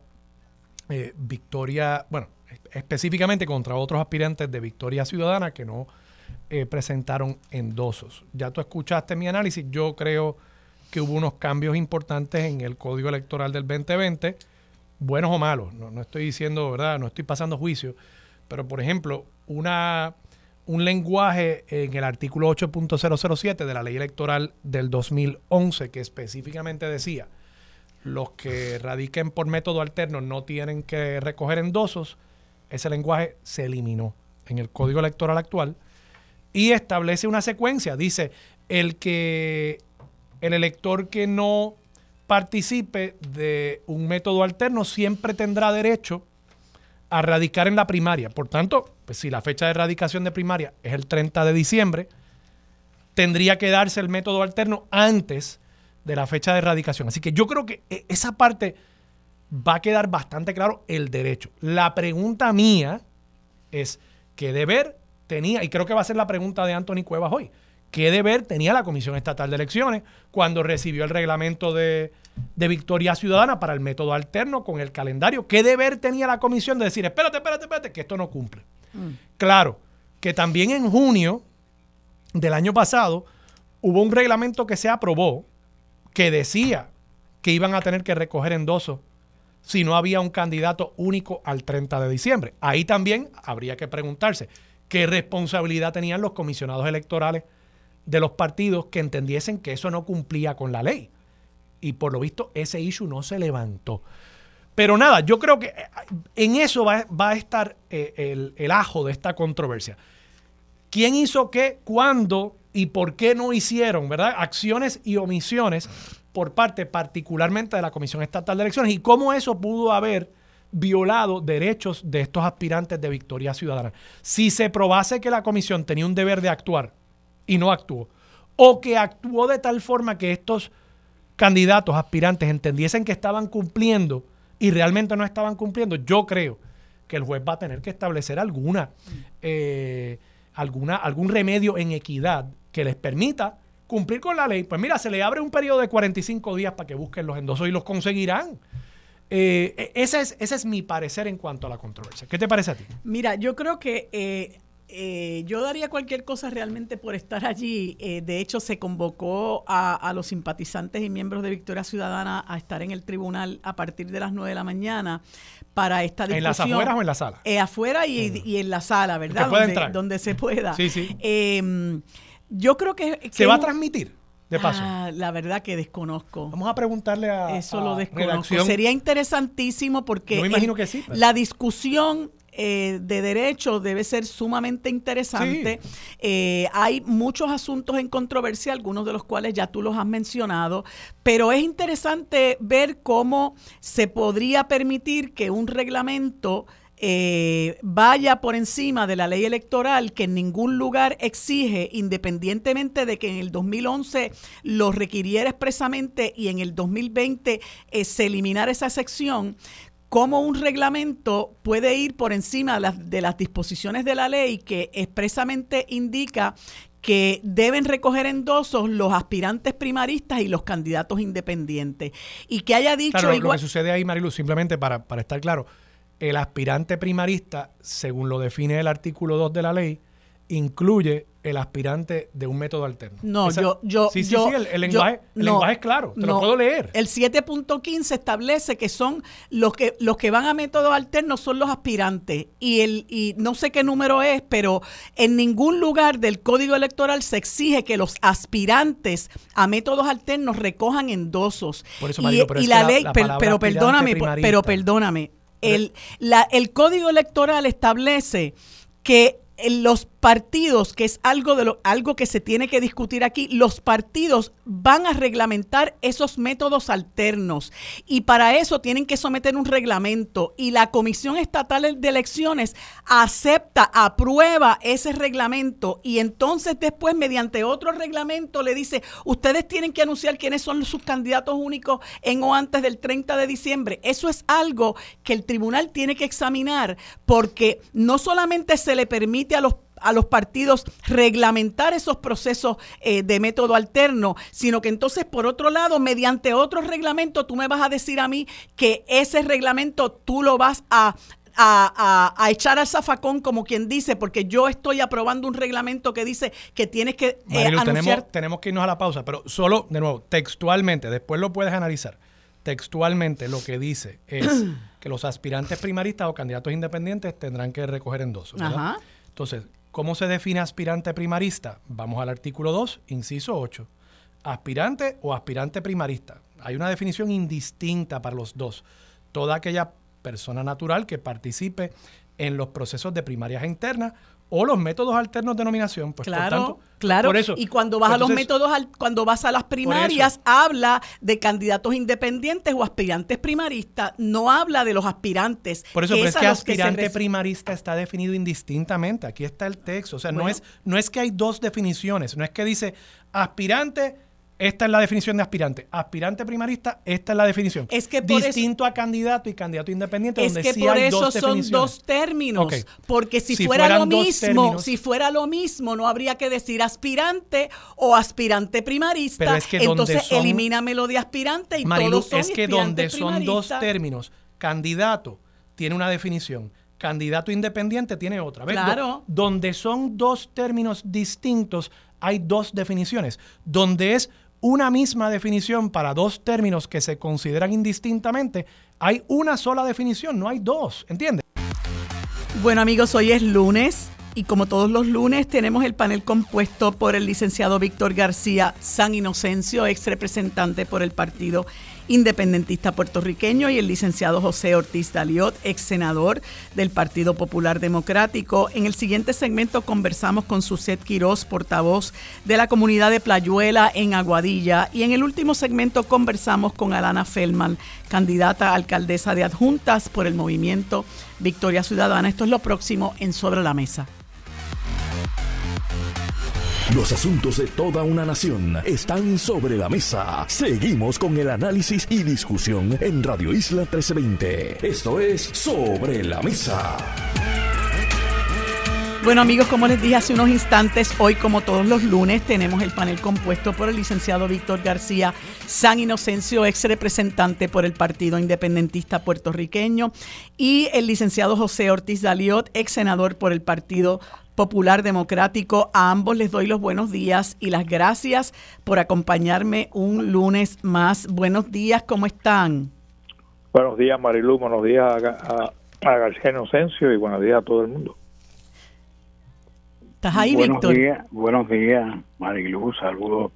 eh, Victoria, bueno, específicamente contra otros aspirantes de Victoria Ciudadana que no eh, presentaron endosos. Ya tú escuchaste mi análisis, yo creo que hubo unos cambios importantes en el código electoral del 2020, buenos o malos, no, no estoy diciendo, ¿verdad? No estoy pasando juicio, pero por ejemplo, una un lenguaje en el artículo 8.007 de la ley electoral del 2011 que específicamente decía los que radiquen por método alterno no tienen que recoger endosos, ese lenguaje se eliminó en el código electoral actual y establece una secuencia. Dice, el que el elector que no participe de un método alterno siempre tendrá derecho a radicar en la primaria. Por tanto, pues si la fecha de erradicación de primaria es el 30 de diciembre, tendría que darse el método alterno antes de la fecha de erradicación. Así que yo creo que e, esa parte va a quedar bastante claro el derecho. La pregunta mía es, ¿qué deber tenía? Y creo que va a ser la pregunta de Anthony Cuevas hoy. ¿Qué deber tenía la Comisión Estatal de Elecciones cuando recibió el reglamento de, Victoria Ciudadana para el método alterno con el calendario? ¿Qué deber tenía la Comisión de decir, espérate, espérate, espérate, que esto no cumple? Mm. Claro, que también en junio del año pasado hubo un reglamento que se aprobó que decía que iban a tener que recoger endosos si no había un candidato único al 30 de diciembre. Ahí también habría que preguntarse qué responsabilidad tenían los comisionados electorales de los partidos que entendiesen que eso no cumplía con la ley. Y por lo visto ese issue no se levantó. Pero nada, yo creo que eh, en eso va, a estar eh, el, el, ajo de esta controversia. ¿Quién hizo qué, cuándo y por qué no hicieron, verdad? Acciones y omisiones por parte particularmente de la Comisión Estatal de Elecciones y cómo eso pudo haber violado derechos de estos aspirantes de Victoria Ciudadana. Si se probase que la comisión tenía un deber de actuar y no actuó. O que actuó de tal forma que estos candidatos, aspirantes, entendiesen que estaban cumpliendo y realmente no estaban cumpliendo, yo creo que el juez va a tener que establecer alguna, eh, alguna, algún remedio en equidad que les permita cumplir con la ley. Pues mira, se le abre un periodo de 45 días para que busquen los endosos y los conseguirán. Eh, e, ese, es, es mi parecer en cuanto a la controversia. ¿Qué te parece a ti? Mira, yo creo que eh, eh, yo daría cualquier cosa realmente por estar allí. Eh, de hecho, se convocó a, los simpatizantes y miembros de Victoria Ciudadana a estar en el tribunal a partir de las 9 de la mañana para esta discusión. ¿En las afueras o en la sala? Eh, afuera y, en la sala, ¿verdad? Donde, donde, se pueda. Sí, sí. Em, yo creo que... ¿Se va a transmitir? De paso. Ah, la verdad que desconozco. Vamos a preguntarle a. Eso lo desconozco. Sería interesantísimo porque. Yo me imagino que sí. La discusión eh, de derecho debe ser sumamente interesante. Eh, hay muchos asuntos en controversia, algunos de los cuales ya tú los has mencionado, pero es interesante ver cómo se podría permitir que un reglamento eh, vaya por encima de la ley electoral que en ningún lugar exige, independientemente de que en el 2011 lo requiriera expresamente y en el 2020 se eliminara esa sección, cómo un reglamento puede ir por encima de las, disposiciones de la ley que expresamente indica que deben recoger endosos los aspirantes primaristas y los candidatos independientes. Y que haya dicho... Claro, lo que sucede ahí, Marilu, simplemente para, para estar claro, el aspirante primarista, según lo define el artículo 2 de la ley, incluye el aspirante de un método alterno. No, yo, yo, sí, sí, sí, el, lenguaje, es claro, te lo puedo leer. El 7.15 establece que son los que los que van a métodos alternos son los aspirantes y el y no sé qué número es, pero en ningún lugar del Código Electoral se exige que los aspirantes a métodos alternos recojan endosos. Por eso, y, pero la, ley, pero perdóname, pero perdóname, el la, el Código Electoral establece que los partidos, que es algo de lo, algo que se tiene que discutir aquí, los partidos van a reglamentar esos métodos alternos. Y para eso tienen que someter un reglamento. Y la Comisión Estatal de Elecciones acepta, aprueba ese reglamento. Y entonces después mediante otro reglamento le dice, ustedes tienen que anunciar quiénes son sus candidatos únicos en o antes del 30 de diciembre. Eso es algo que el tribunal tiene que examinar porque no solamente se le permite a los a los partidos reglamentar esos procesos eh, de método alterno, sino que entonces, por otro lado, mediante otro reglamento, tú me vas a decir a mí que ese reglamento tú lo vas a, a, echar al zafacón, como quien dice, porque yo estoy aprobando un reglamento que dice que tienes que eh, anunciar. Tenemos, que irnos a la pausa, pero solo, de nuevo, textualmente, después lo puedes analizar. Textualmente lo que dice es [CLEARS THROAT] que los aspirantes primaristas o candidatos independientes tendrán que recoger endosos. Entonces, ¿Cómo se define aspirante primarista? Vamos al artículo 2, inciso 8. Aspirante o aspirante primarista. Hay una definición indistinta para los dos. Toda aquella persona natural que participe en los procesos de primarias internas o los métodos alternos de nominación. Pues, claro, claro. Por eso, y cuando vas a los métodos, cuando vas a las primarias, habla de candidatos independientes o aspirantes primaristas, no habla de los aspirantes. Por eso, pero es que aspirante primarista está definido indistintamente. Aquí está el texto. O sea, no, es, no es que hay dos definiciones, no es que dice aspirante esta es la definición de aspirante. Aspirante primarista, esta es la definición. Es que Distinto a candidato y candidato independiente, es que por eso son dos términos. Porque si, fuera lo mismo, si fuera lo mismo, no habría que decir aspirante o aspirante primarista. entonces elimíname lo de aspirante y todos son Es que donde son dos términos, candidato tiene una definición, candidato independiente tiene otra. Claro. Donde son dos términos distintos, hay dos definiciones. Donde es una misma definición para dos términos que se consideran indistintamente, hay una sola definición, no hay dos, ¿entiendes? Bueno amigos, hoy es lunes y como todos los lunes tenemos el panel compuesto por el licenciado Víctor García San Inocencio, ex representante por el partido independentista puertorriqueño, y el licenciado José Ortiz Daliot, ex senador del Partido Popular Democrático. En el siguiente segmento conversamos con Suset Quiroz, portavoz de la comunidad de Playuela en Aguadilla. Y en el último segmento conversamos con Alana Feldman, candidata a alcaldesa de adjuntas por el movimiento Victoria Ciudadana. Esto es lo próximo en Sobre la Mesa. Los asuntos de toda una nación están sobre la mesa. Seguimos con el análisis y discusión en Radio Isla 1320. Esto es Sobre la Mesa. Bueno amigos, como les dije hace unos instantes, hoy como todos los lunes tenemos el panel compuesto por el licenciado Víctor García San Inocencio, ex representante por el Partido Independentista Puertorriqueño, y el licenciado José Ortiz Daliot, ex senador por el Partido Popular Democrático. A ambos les doy los buenos días y las gracias por acompañarme un lunes más. Buenos días, ¿cómo están? Buenos días, Marilu, buenos días a, a García Inocencio y buenos días a todo el mundo. ¿Estás ahí, buenos Víctor? Días, buenos días, Marilu. Saludos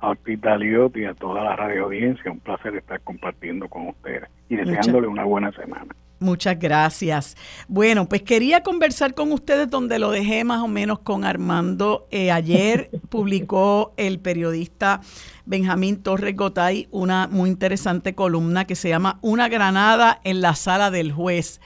a Hospitaliot y a toda la radio audiencia. Un placer estar compartiendo con ustedes y deseándole una buena semana. Muchas gracias. Bueno, pues quería conversar con ustedes donde lo dejé más o menos con Armando. Eh, ayer [LAUGHS] publicó el periodista Benjamín Torres Gotay una muy interesante columna que se llama Una granada en la sala del juez.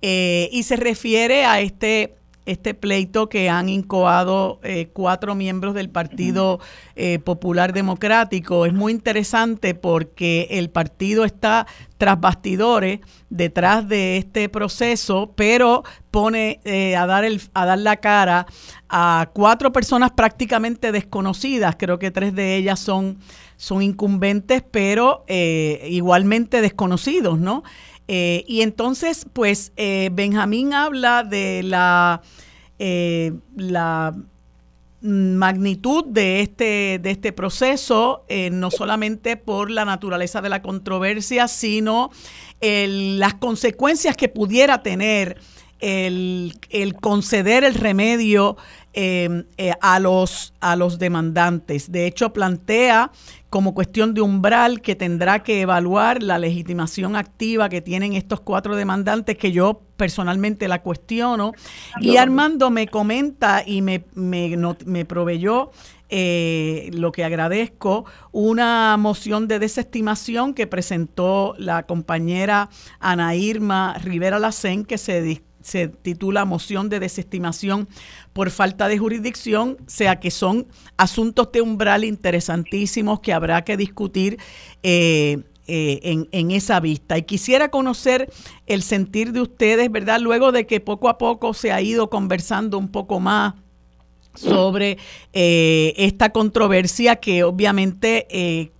Eh, y se refiere a este este pleito que han incoado eh, cuatro miembros del Partido eh, Popular Democrático. Es muy interesante porque el partido está tras bastidores detrás de este proceso, pero pone eh, a, dar el, a dar la cara a cuatro personas prácticamente desconocidas. Creo que tres de ellas son, son incumbentes, pero igualmente desconocidos, ¿no? Eh, y entonces, pues, eh, Benjamín habla de la, eh, la magnitud de este, de este proceso, no solamente por la naturaleza de la controversia, sino las consecuencias que pudiera tener el, el conceder el remedio eh, eh, a, los, a los demandantes. De hecho, plantea como cuestión de umbral que tendrá que evaluar la legitimación activa que tienen estos cuatro demandantes, que yo personalmente la cuestiono. Y Armando me comenta y me, me, me proveyó eh, lo que agradezco, una moción de desestimación que presentó la compañera Ana Irma Rivera Lacén, que se se titula moción de desestimación por falta de jurisdicción, sea que son asuntos de umbral interesantísimos que habrá que discutir eh, eh, en, en, esa vista. Y quisiera conocer el sentir de ustedes, ¿verdad? Luego de que poco a poco se ha ido conversando un poco más sobre eh, esta controversia que obviamente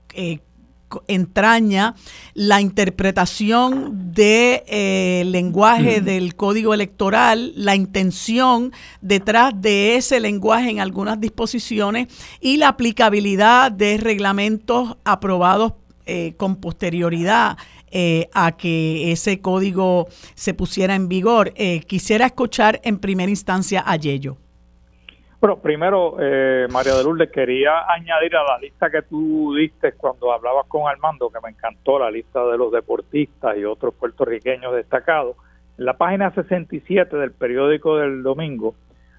entraña la interpretación del de, eh, lenguaje del código electoral, la intención detrás de ese lenguaje en algunas disposiciones y la aplicabilidad de reglamentos aprobados eh, con posterioridad eh, a que ese código se pusiera en vigor. quisiera escuchar en primera instancia a Yello. Bueno, primero, eh, María de Lourdes, quería añadir a la lista que tú diste cuando hablabas con Armando, que me encantó la lista de los deportistas y otros puertorriqueños destacados. En la página 67 del periódico del domingo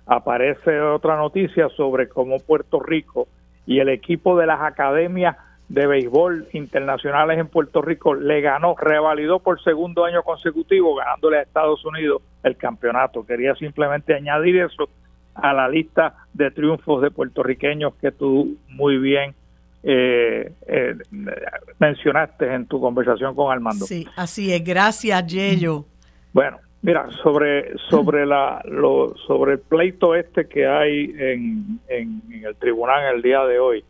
aparece otra noticia sobre cómo Puerto Rico y el equipo de las academias de béisbol internacionales en Puerto Rico le ganó, revalidó por segundo año consecutivo, ganándole a Estados Unidos el campeonato. Quería simplemente añadir eso a la lista de triunfos de puertorriqueños que tú muy bien eh, eh, mencionaste en tu conversación con Armando. Sí, así es. Gracias, Yello. Bueno, mira, sobre sobre la lo, sobre el pleito este que hay en, en, el tribunal el día de hoy,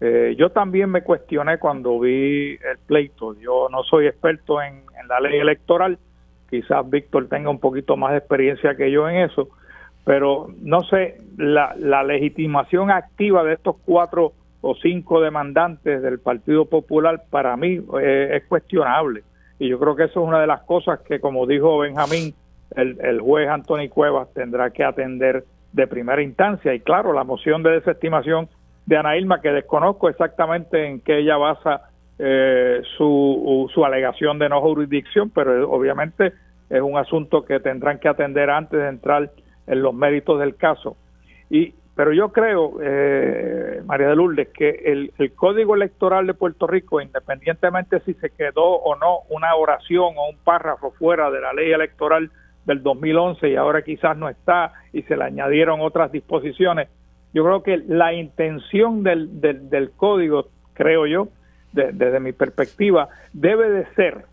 eh, yo también me cuestioné cuando vi el pleito. Yo no soy experto en, en la ley electoral, quizás Víctor tenga un poquito más de experiencia que yo en eso, pero no sé, la, legitimación activa de estos cuatro o cinco demandantes del Partido Popular para mí eh, es cuestionable. Y yo creo que eso es una de las cosas que, como dijo Benjamín, el, juez Anthony Cuevas tendrá que atender de primera instancia. Y claro, la moción de desestimación de Ana Irma, que desconozco exactamente en qué ella basa eh, su, su alegación de no jurisdicción, pero obviamente es un asunto que tendrán que atender antes de entrar en los méritos del caso. Y, pero yo creo, eh, María de Lourdes, que el, Código Electoral de Puerto Rico, independientemente si se quedó o no una oración o un párrafo fuera de la ley electoral del 2011 y ahora quizás no está y se le añadieron otras disposiciones, yo creo que la intención del, del, código, creo yo, desde mi perspectiva, debe de ser,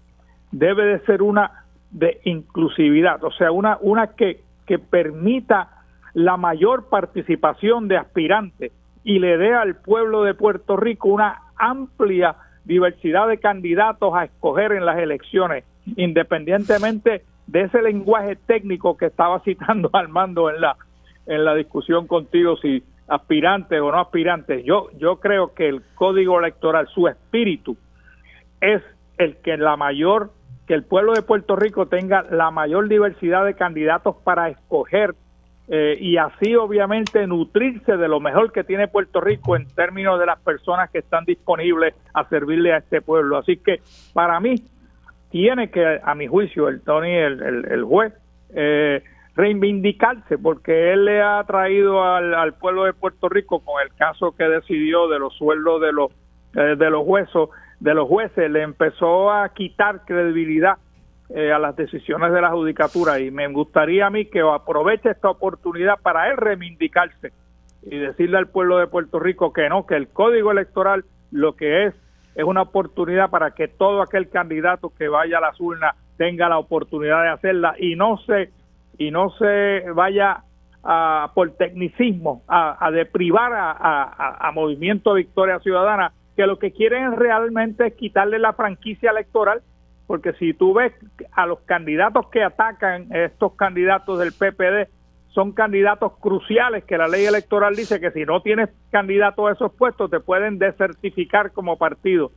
debe de ser una de inclusividad, o sea, una, una que, que permita la mayor participación de aspirantes y le dé al pueblo de Puerto Rico una amplia diversidad de candidatos a escoger en las elecciones, independientemente de ese lenguaje técnico que estaba citando [LAUGHS] Armando en la en la discusión contigo si aspirantes o no aspirantes. Yo yo creo que el código electoral, su espíritu es el que la mayor que el pueblo de Puerto Rico tenga la mayor diversidad de candidatos para escoger eh, y así obviamente nutrirse de lo mejor que tiene Puerto Rico en términos de las personas que están disponibles a servirle a este pueblo. Así que para mí tiene que, a mi juicio, el Tony, el, juez, eh, reivindicarse porque él le ha traído al, pueblo de Puerto Rico con el caso que decidió de los sueldos de los eh, de los jueces de los jueces le empezó a quitar credibilidad eh, a las decisiones de la judicatura. Y me gustaría a mí que aproveche esta oportunidad para él reivindicarse y decirle al pueblo de Puerto Rico que no, que el código electoral lo que es es una oportunidad para que todo aquel candidato que vaya a las urnas tenga la oportunidad de hacerla y no se y no se vaya a, por tecnicismo a, deprivar a, a Movimiento Victoria Ciudadana que lo que quieren realmente es quitarle la franquicia electoral porque si tú ves a los candidatos que atacan estos candidatos del PPD, son candidatos cruciales que la ley electoral dice que si no tienes candidato a esos puestos te pueden desertificar como partido.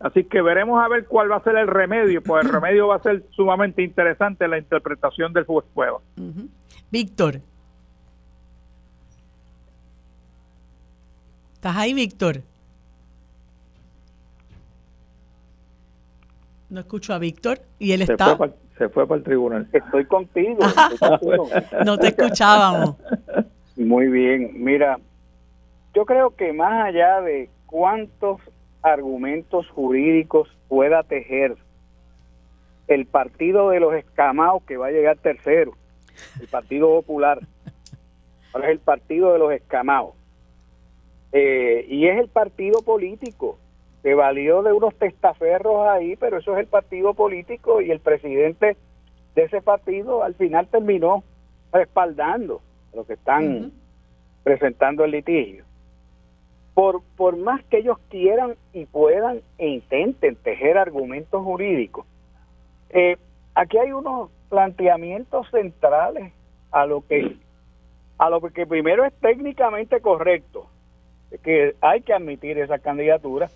Así que veremos a ver cuál va a ser el remedio, pues el [CLEARS THROAT] remedio va a ser sumamente interesante la interpretación del juez Cueva. Víctor. ¿Estás ahí, Víctor? No escucho a Víctor y él está... se fue para el tribunal. Estoy contigo. [LAUGHS] no te escuchábamos. Muy bien. Mira, yo creo que más allá de cuántos argumentos jurídicos pueda tejer el partido de los escamados que va a llegar tercero, el Partido Popular, ahora es el partido de los escamados, eh, y es el partido político se valió de unos testaferros ahí, pero eso es el partido político y el presidente de ese partido al final terminó respaldando lo que están presentando el litigio. Por, por más que ellos quieran y puedan e intenten tejer argumentos jurídicos, eh, aquí hay unos planteamientos centrales a lo que a lo que primero es técnicamente correcto, que hay que admitir esa candidatura,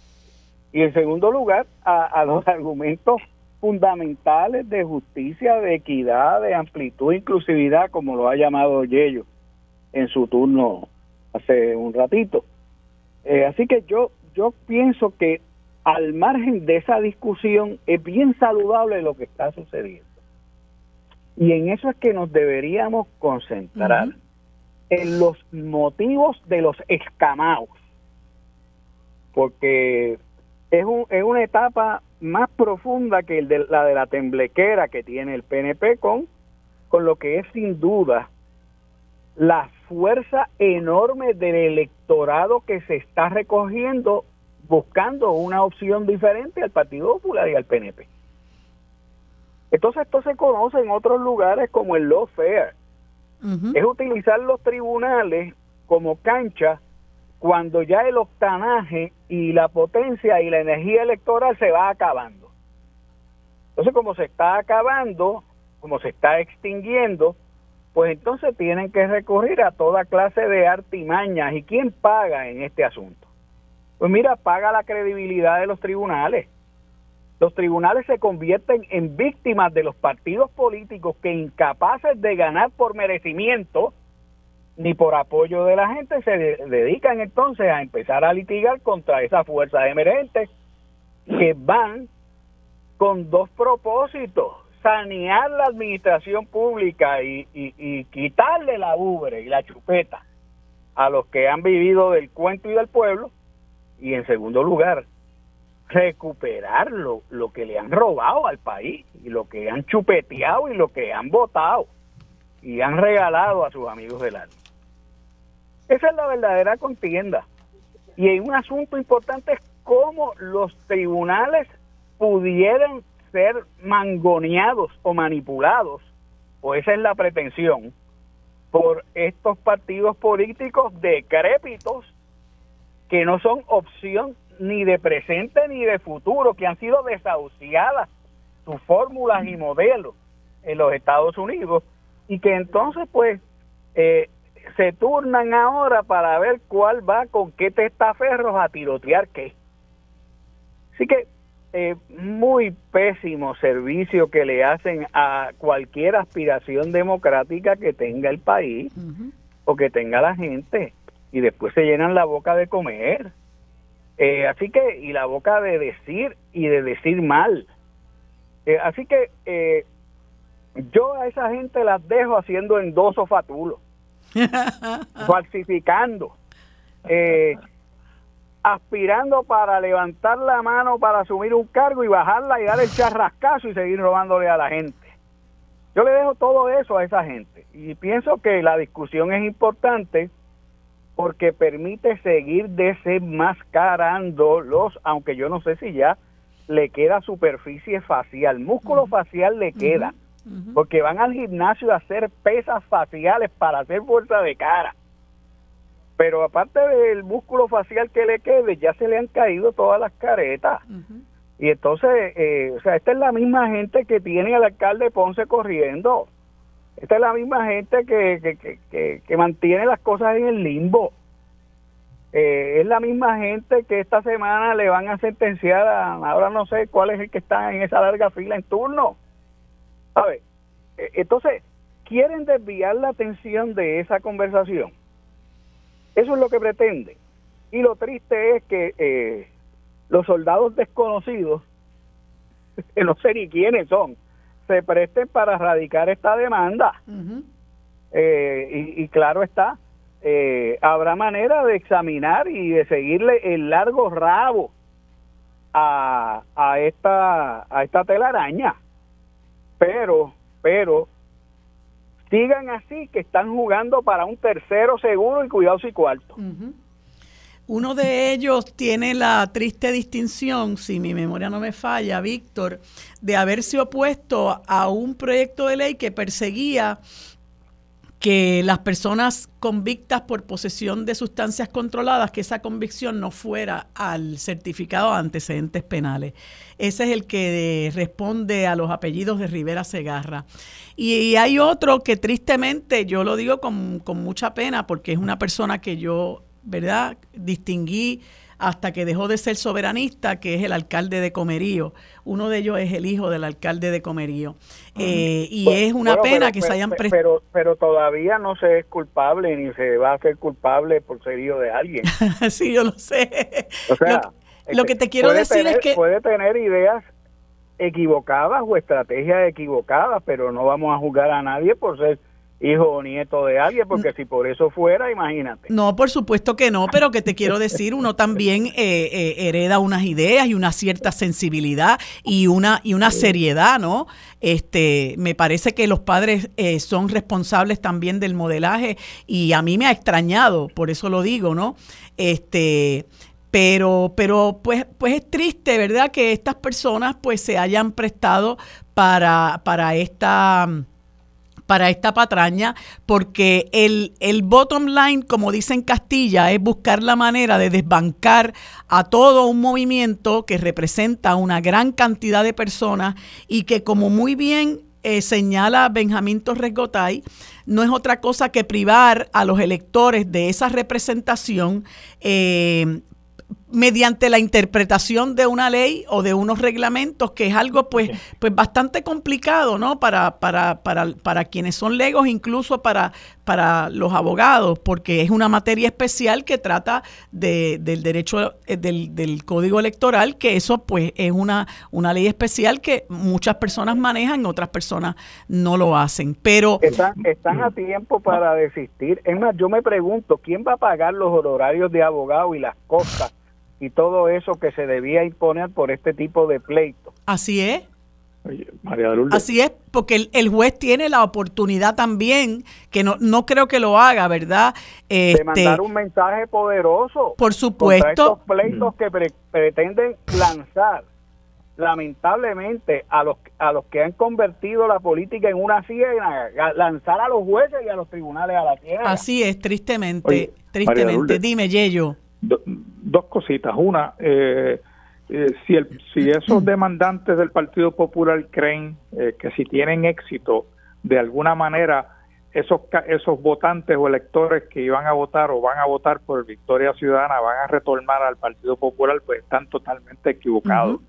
y en segundo lugar, a, los [LAUGHS] argumentos fundamentales de justicia, de equidad, de amplitud, inclusividad, como lo ha llamado Yello en su turno hace un ratito. Eh, así que yo, yo pienso que al margen de esa discusión es bien saludable lo que está sucediendo. Y en eso es que nos deberíamos concentrar, en los motivos de los escamados. Porque es, un, es una etapa más profunda que el de, la de la temblequera que tiene el PNP con, con lo que es sin duda la fuerza enorme del electorado que se está recogiendo buscando una opción diferente al Partido Popular y al PNP. Entonces esto se conoce en otros lugares como el law fair. Es utilizar los tribunales como cancha cuando ya el octanaje y la potencia y la energía electoral se va acabando. Entonces, como se está acabando, como se está extinguiendo, pues entonces tienen que recurrir a toda clase de artimañas. ¿Y quién paga en este asunto? Pues mira, paga la credibilidad de los tribunales. Los tribunales se convierten en víctimas de los partidos políticos que incapaces de ganar por merecimiento, ni por apoyo de la gente se dedican entonces a empezar a litigar contra esas fuerzas emergentes que van con dos propósitos, sanear la administración pública y, y, quitarle la ubre y la chupeta a los que han vivido del cuento y del pueblo, y en segundo lugar, recuperar lo, lo que le han robado al país y lo que han chupeteado y lo que han votado y han regalado a sus amigos del alma. Esa es la verdadera contienda. Y un asunto importante es cómo los tribunales pudieran ser mangoneados o manipulados, o esa es la pretensión, por estos partidos políticos decrépitos que no son opción ni de presente ni de futuro, que han sido desahuciadas sus fórmulas y modelos en los Estados Unidos y que entonces pues eh, se turnan ahora para ver cuál va con qué testaferros a tirotear qué. Así que eh, muy pésimo servicio que le hacen a cualquier aspiración democrática que tenga el país o que tenga la gente y después se llenan la boca de comer. Eh, así que, y la boca de decir y de decir mal. Eh, así que yo a esa gente las dejo haciendo endoso fatulo, [LAUGHS] falsificando, aspirando para levantar la mano para asumir un cargo y bajarla y dar el charrascazo y seguir robándole a la gente. Yo le dejo todo eso a esa gente. Y pienso que la discusión es importante porque permite seguir desenmascarándolos, aunque yo no sé si ya le queda superficie facial, músculo facial le queda, porque van al gimnasio a hacer pesas faciales para hacer fuerza de cara. Pero aparte del músculo facial que le quede, ya se le han caído todas las caretas. Y entonces, eh, o sea, esta es la misma gente que tiene al alcalde Ponce corriendo. Esta es la misma gente que, que, mantiene las cosas en el limbo. Eh, es la misma gente que esta semana le van a sentenciar a, ahora no sé cuál es el que está en esa larga fila en turno. A ver, eh, entonces, quieren desviar la atención de esa conversación. Eso es lo que pretende. Y lo triste es que eh, los soldados desconocidos, [LAUGHS] que no sé ni quiénes son, se presten para erradicar esta demanda. Eh, y, claro está, eh, habrá manera de examinar y de seguirle el largo rabo a, a esta a esta telaraña. Pero, pero sigan así que están jugando para un tercero seguro y cuidado si cuarto. Uno de ellos tiene la triste distinción, si mi memoria no me falla, Víctor, de haberse opuesto a un proyecto de ley que perseguía que las personas convictas por posesión de sustancias controladas, que esa convicción no fuera al certificado de antecedentes penales. Ese es el que responde a los apellidos de Rivera Segarra. Y, hay otro que tristemente, yo lo digo con, con mucha pena, porque es una persona que yo ¿verdad? Distinguí hasta que dejó de ser soberanista, que es el alcalde de Comerío. Uno de ellos es el hijo del alcalde de Comerío. Eh, y es una pena que se hayan pero, pero todavía no se es culpable ni se va a ser culpable por ser hijo de alguien. [LAUGHS] sí, yo lo sé. O sea, lo, este, que te quiero decir es que... Puede tener ideas equivocadas o estrategias equivocadas, pero no vamos a juzgar a nadie por ser hijo o nieto de alguien, porque si por eso fuera, imagínate. No, por supuesto que no, pero que te quiero decir, uno también eh, eh, hereda unas ideas y una cierta sensibilidad y una y una seriedad, ¿no? Este, me parece que los padres eh, son responsables también del modelaje y a mí me ha extrañado, por eso lo digo, ¿no? Este, pero pero pues pues es triste verdad que estas personas pues se hayan prestado para para esta para esta patraña, porque el, el bottom line, como dice en Castilla, es buscar la manera de desbancar a todo un movimiento que representa una gran cantidad de personas y que como muy bien eh, señala Benjamín Torres Gotay, no es otra cosa que privar a los electores de esa representación eh, mediante la interpretación de una ley o de unos reglamentos, que es algo pues, pues bastante complicado, ¿no? Para, para, para, para quienes son legos, incluso para, para los abogados, porque es una materia especial que trata de, del derecho eh, del, del, código electoral, que eso pues es una, una ley especial que muchas personas manejan, otras personas no lo hacen. Pero están, están a tiempo para desistir. Es más, yo me pregunto, ¿quién va a pagar los honorarios de abogado y las costas? Y todo eso que se debía imponer por este tipo de pleito. Así es. María de Lourdes. Así es, porque el, juez tiene la oportunidad también, que no, no creo que lo haga, ¿verdad? Este, de mandar un mensaje poderoso. Por supuesto. estos pleitos que pretenden lanzar lamentablemente a los a los que han convertido la política en una silla lanzar a los jueces y a los tribunales a la tierra. Así es, tristemente, tristemente. Dime, Yello. Dos cositas. Una, eh, eh, si, el, si esos demandantes del Partido Popular creen eh, que si tienen éxito, de alguna manera esos, esos votantes o electores que iban a votar o van a votar por Victoria Ciudadana van a retornar al Partido Popular, pues están totalmente equivocados.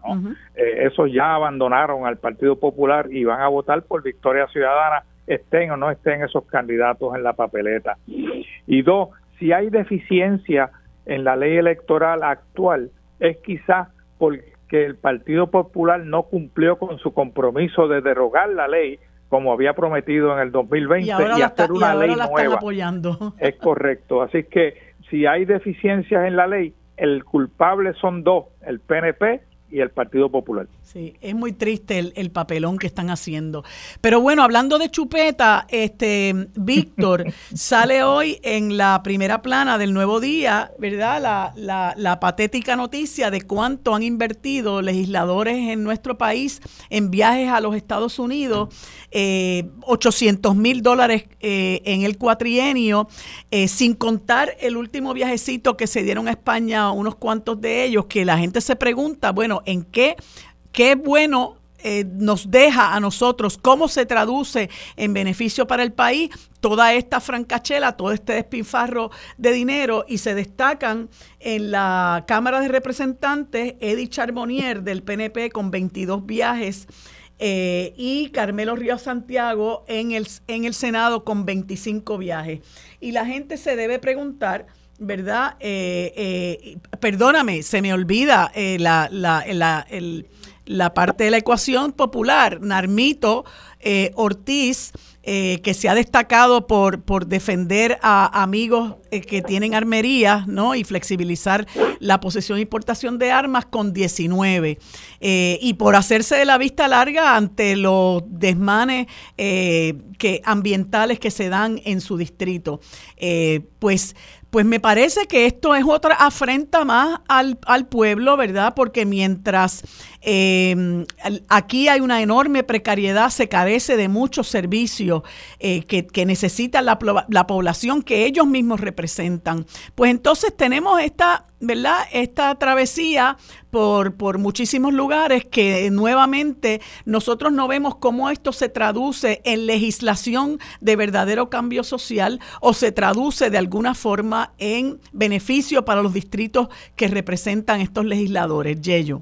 Eh, esos ya abandonaron al Partido Popular y van a votar por Victoria Ciudadana, estén o no estén esos candidatos en la papeleta. Y dos, si hay deficiencia en la ley electoral actual, es quizás porque el Partido Popular no cumplió con su compromiso de derogar la ley como había prometido en el 2020 y, hacer una ley nueva. Apoyando. Es correcto. Así que si hay deficiencias en la ley, el culpable son dos, el PNP y el Partido Popular. Sí, es muy triste el, papelón que están haciendo. Pero bueno, hablando de chupeta, este Víctor [LAUGHS] sale hoy en la primera plana del Nuevo Día, ¿verdad? La, la, patética noticia de cuánto han invertido legisladores en nuestro país en viajes a los Estados Unidos, eh, 800 mil dólares eh, en el cuatrienio, eh, sin contar el último viajecito que se dieron a España, unos cuantos de ellos, que la gente se pregunta, bueno, ¿en qué qué bueno eh, nos deja a nosotros, cómo se traduce en beneficio para el país toda esta francachela, todo este despinfarro de dinero y se destacan en la Cámara de Representantes Eddie Charbonnier del PNP con 22 viajes eh, y Carmelo Río Santiago en el, en el Senado con 25 viajes. Y la gente se debe preguntar... ¿Verdad? Eh, perdóname, se me olvida la, la, el, la parte de la ecuación popular. Narmito eh, Ortiz, eh, que se ha destacado por, por defender a amigos eh, que tienen armerías ¿no? y flexibilizar la posesión e importación de armas con 19. y por hacerse de la vista larga ante los desmanes que, ambientales que se dan en su distrito. pues pues me parece que esto es otra afrenta más al, pueblo, ¿verdad? Porque mientras em, aquí hay una enorme precariedad, se carece de muchos servicios eh, que, que, necesita la, la población que ellos mismos representan. Pues entonces tenemos esta ¿verdad? Esta travesía por, por muchísimos lugares que nuevamente nosotros no vemos cómo esto se traduce en legislación de verdadero cambio social o se traduce de alguna forma en beneficio para los distritos que representan estos legisladores. Yello.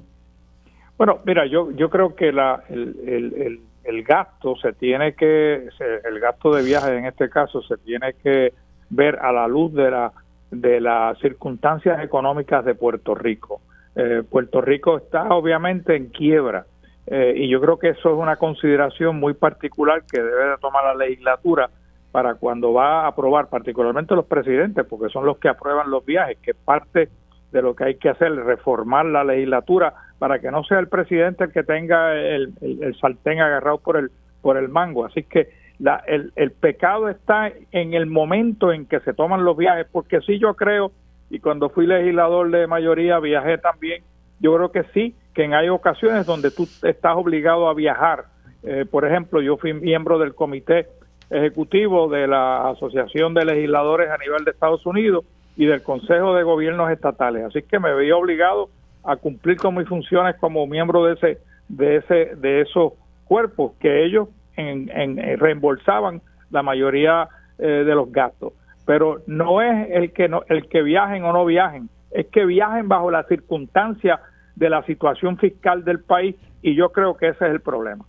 Bueno, mira, yo, yo creo que la, el, el, el, gasto se tiene que, el gasto de viaje en este caso se tiene que ver a la luz de la de las circunstancias económicas de Puerto Rico. Eh, Puerto Rico está obviamente en quiebra eh, y yo creo que eso es una consideración muy particular que debe de tomar la legislatura para cuando va a aprobar, particularmente los presidentes, porque son los que aprueban los viajes, que parte de lo que hay que hacer es reformar la legislatura para que no sea el presidente el que tenga el, el, el sartén agarrado por el por el mango. Así que la, el, el pecado está en el momento en que se toman los viajes, porque sí yo creo, y cuando fui legislador de mayoría viajé también, yo creo que sí, que en hay ocasiones donde tú estás obligado a viajar. Eh, por ejemplo, yo fui miembro del comité ejecutivo de la Asociación de Legisladores a nivel de Estados Unidos y del Consejo de Gobiernos Estatales, así que me veía obligado a cumplir con mis funciones como miembro de ese de ese de esos cuerpos que ellos en, eh, reembolsaban la mayoría eh, de los gastos. Pero no es el que, no, el que viajen o no viajen, es que viajen bajo la circunstancia de la situación fiscal del país y yo creo que ese es el problema.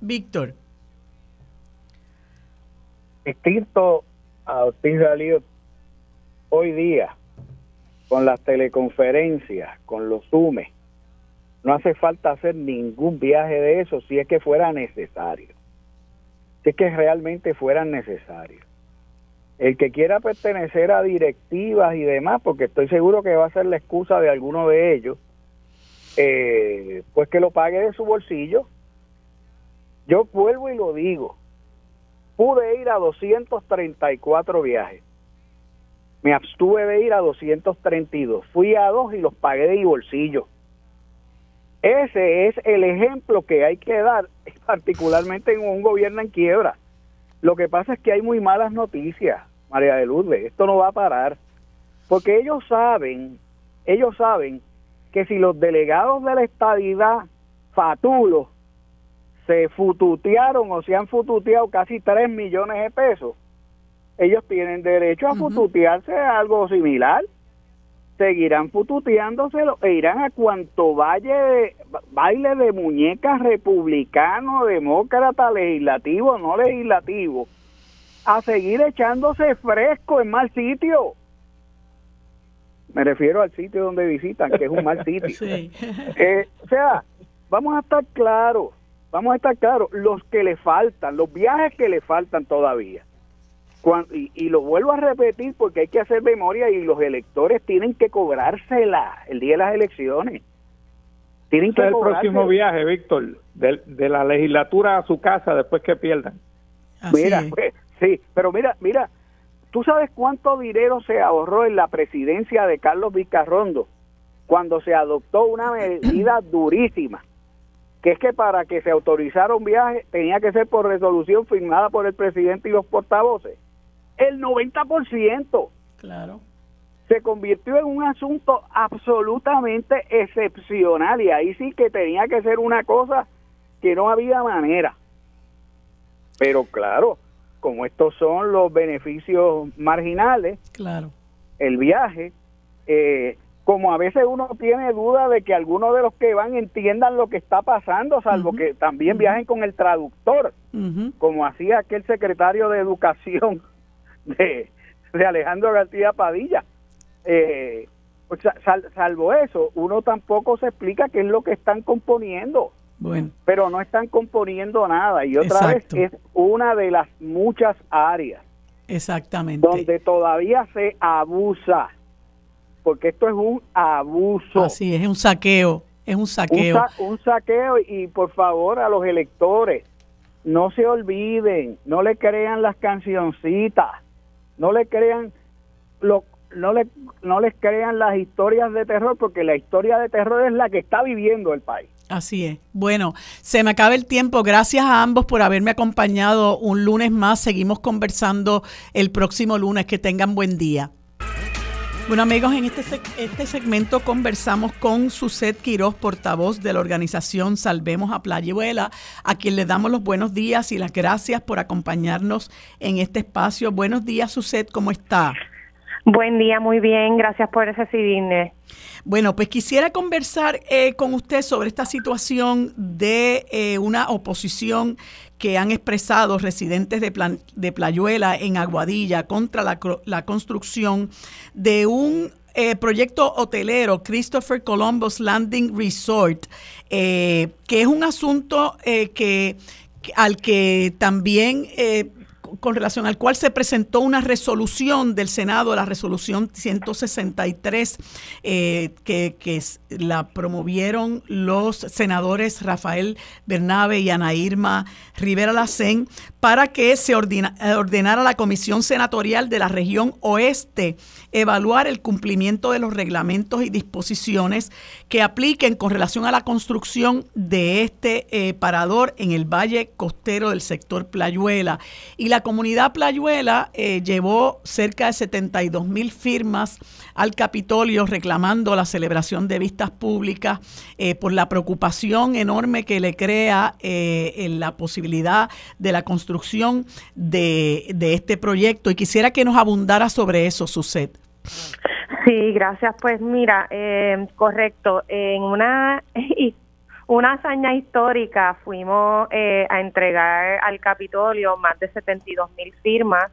Víctor. Distinto a Ortiz hoy día, con las teleconferencias, con los Zoom, no hace falta hacer ningún viaje de eso si es que fuera necesario es que realmente fueran necesarios. El que quiera pertenecer a directivas y demás, porque estoy seguro que va a ser la excusa de alguno de ellos, eh, pues que lo pague de su bolsillo, Yo vuelvo y lo digo. Pude ir a 234 viajes. Me abstuve de ir a 232. Fui a dos y los pagué de mi bolsillo. Ese es el ejemplo que hay que dar, [LAUGHS] particularmente en un gobierno en quiebra. Lo que pasa es que hay muy malas noticias, María de Lourdes. Esto no va a parar. Porque ellos saben, ellos saben que si los delegados de la estadidad fatulos se fututearon o se han fututeado casi 3 millones de pesos, ellos tienen derecho a fututearse algo similar. Seguirán fututeándoselo e irán a cuanto valle baile de muñecas republicano, demócrata, legislativo, no legislativo, a seguir echándose fresco en mal sitio. Me refiero al sitio donde visitan, que es un mal sitio. [LAUGHS] Eh, o sea, vamos a estar claros, vamos a estar claros, los que le faltan, los viajes que le faltan todavía. Y, lo vuelvo a repetir porque hay que hacer memoria y los electores tienen que cobrársela el día de las elecciones. Tienen que es el próximo viaje, Víctor, de, de, la legislatura a su casa después que pierdan. mira, pues, sí, pero mira, mira, ¿tú sabes cuánto dinero se ahorró en la presidencia de Carlos Vizcarrondo cuando se adoptó una [COUGHS] medida durísima? que es que para que se autorizara un viaje tenía que ser por resolución firmada por el presidente y los portavoces. El 90%. Claro. Se convirtió en un asunto absolutamente excepcional y ahí sí que tenía que ser una cosa que no había manera. Pero claro, como estos son los beneficios marginales, claro. el viaje, eh, como a veces uno tiene duda de que algunos de los que van entiendan lo que está pasando, salvo que también viajen con el traductor, como hacía aquel secretario de Educación de, Alejandro García Padilla. Eh, salvo eso, uno tampoco se explica qué es lo que están componiendo. Bueno. Pero no están componiendo nada. Y otra vez es una de las muchas áreas. Exactamente. Donde todavía se abusa porque esto es un abuso. Así es, es un saqueo, es un saqueo. Un, saqueo y por favor a los electores, no se olviden, no le crean las cancioncitas, no le crean lo, no le no les crean las historias de terror porque la historia de terror es la que está viviendo el país. Así es. Bueno, se me acaba el tiempo. Gracias a ambos por haberme acompañado un lunes más. Seguimos conversando el próximo lunes. Que tengan buen día. Bueno amigos, en este, este segmento conversamos con Suset Quiroz, portavoz de la organización Salvemos a Playuela, a quien le damos los buenos días y las gracias por acompañarnos en este espacio. Buenos días Suset, ¿cómo está? Buen día, muy bien, gracias por recibirme. Bueno, pues quisiera conversar eh, con usted sobre esta situación de eh, una oposición que han expresado residentes de, de Playuela en Aguadilla contra la, construcción de un eh, proyecto hotelero, Christopher Columbus Landing Resort, eh, que es un asunto eh, que, al que también con relación al cual se presentó una resolución del Senado, la resolución 163, eh, que, la promovieron los senadores Rafael Bernabe y Ana Irma Rivera Lacén, para que se ordenara la Comisión Senatorial de la Región Oeste evaluar el cumplimiento de los reglamentos y disposiciones que apliquen con relación a la construcción de este eh, parador en el valle costero del sector Playuela. Y la comunidad Playuela eh, llevó cerca de 72 mil firmas al Capitolio reclamando la celebración de vistas públicas eh, por la preocupación enorme que le crea en la posibilidad de la construcción de, de este proyecto. Y quisiera que nos abundara sobre eso, Suset. Sí, gracias. Pues mira, eh, correcto. En una [LAUGHS] una hazaña histórica fuimos eh, a entregar al Capitolio más de 72 mil firmas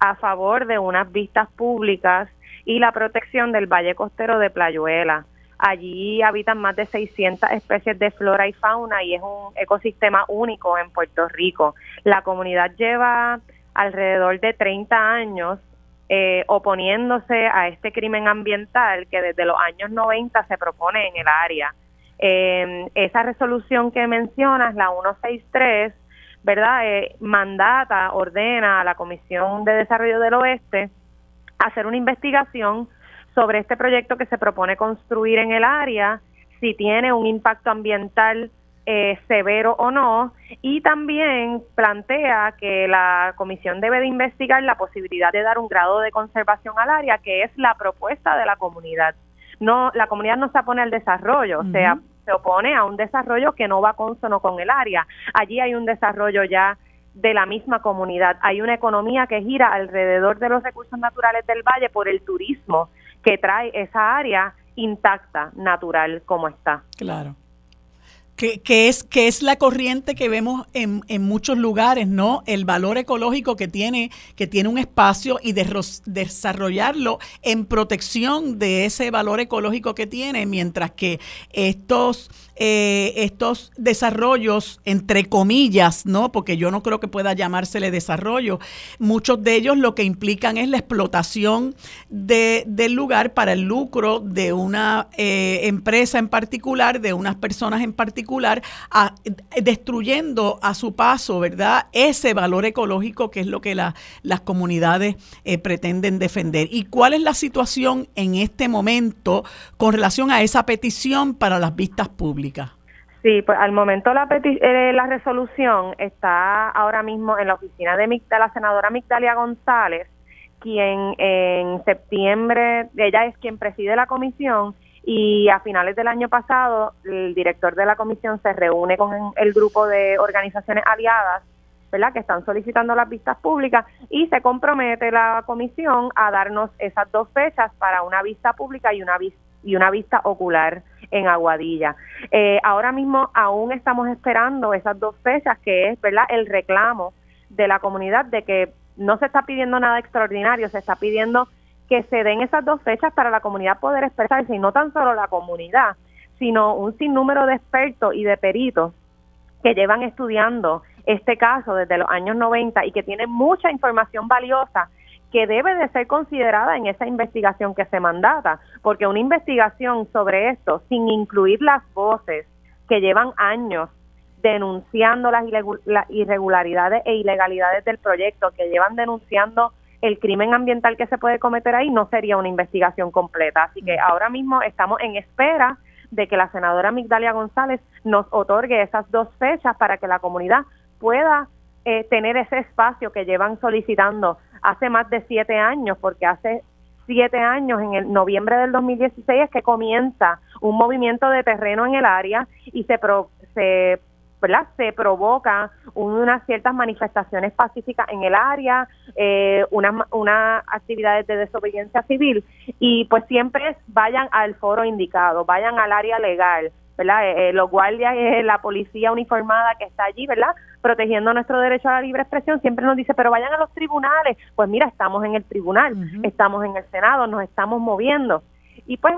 a favor de unas vistas públicas y la protección del Valle Costero de Playuela. Allí habitan más de 600 especies de flora y fauna y es un ecosistema único en Puerto Rico. La comunidad lleva alrededor de 30 años eh, oponiéndose a este crimen ambiental que desde los años 90 se propone en el área. Eh, esa resolución que mencionas, la 163, ¿verdad? Eh, mandata, ordena a la Comisión de Desarrollo del Oeste hacer una investigación sobre este proyecto que se propone construir en el área, si tiene un impacto ambiental eh, severo o no, y también plantea que la comisión debe de investigar la posibilidad de dar un grado de conservación al área, que es la propuesta de la comunidad. No, la comunidad no se opone al desarrollo, o sea, se opone a un desarrollo que no va consono con el área. Allí hay un desarrollo ya de la misma comunidad. Hay una economía que gira alrededor de los recursos naturales del valle por el turismo que trae esa área intacta, natural como está. Claro que, es, que es la corriente que vemos en, en, muchos lugares, ¿no? El valor ecológico que tiene, que tiene un espacio y de, desarrollarlo en protección de ese valor ecológico que tiene, mientras que estos eh, estos desarrollos, entre comillas, ¿no? Porque yo no creo que pueda llamársele desarrollo. Muchos de ellos lo que implican es la explotación de, del lugar para el lucro de una eh, empresa en particular, de unas personas en particular, destruyendo a su paso, ¿verdad? Ese valor ecológico que es lo que las comunidades eh, pretenden defender. ¿Y cuál es la situación en este momento con relación a esa petición para las vistas públicas? Sí, pues al momento la, eh, la resolución está ahora mismo en la oficina de, la senadora Migdalia González, quien en septiembre, ella es quien preside la comisión y a finales del año pasado el director de la comisión se reúne con el grupo de organizaciones aliadas ¿verdad? que están solicitando las vistas públicas y se compromete la comisión a darnos esas dos fechas para una vista pública y una vista y una vista ocular en Aguadilla. Eh, ahora mismo aún estamos esperando esas dos fechas, que es verdad el reclamo de la comunidad de que no se está pidiendo nada extraordinario, se está pidiendo que se den esas dos fechas para la comunidad poder expresarse y no tan solo la comunidad, sino un sinnúmero de expertos y de peritos que llevan estudiando este caso desde los años 90 y que tienen mucha información valiosa que debe de ser considerada en esa investigación que se mandata, porque una investigación sobre esto, sin incluir las voces que llevan años denunciando las irregularidades e ilegalidades del proyecto, que llevan denunciando el crimen ambiental que se puede cometer ahí, no sería una investigación completa. Así que ahora mismo estamos en espera de que la senadora Migdalia González nos otorgue esas dos fechas para que la comunidad pueda eh, tener ese espacio que llevan solicitando hace más de siete años, porque hace siete años, en el noviembre del 2016, es que comienza un movimiento de terreno en el área y se, se, ¿verdad? se provoca unas ciertas manifestaciones pacíficas en el área, eh, unas una actividades de desobediencia civil y pues siempre vayan al foro indicado, vayan al área legal, ¿verdad? Eh, eh, los guardias, eh, la policía uniformada que está allí, ¿verdad? Protegiendo nuestro derecho a la libre expresión, siempre nos dice, pero vayan a los tribunales. Pues mira, estamos en el tribunal, estamos en el Senado, nos estamos moviendo. Y pues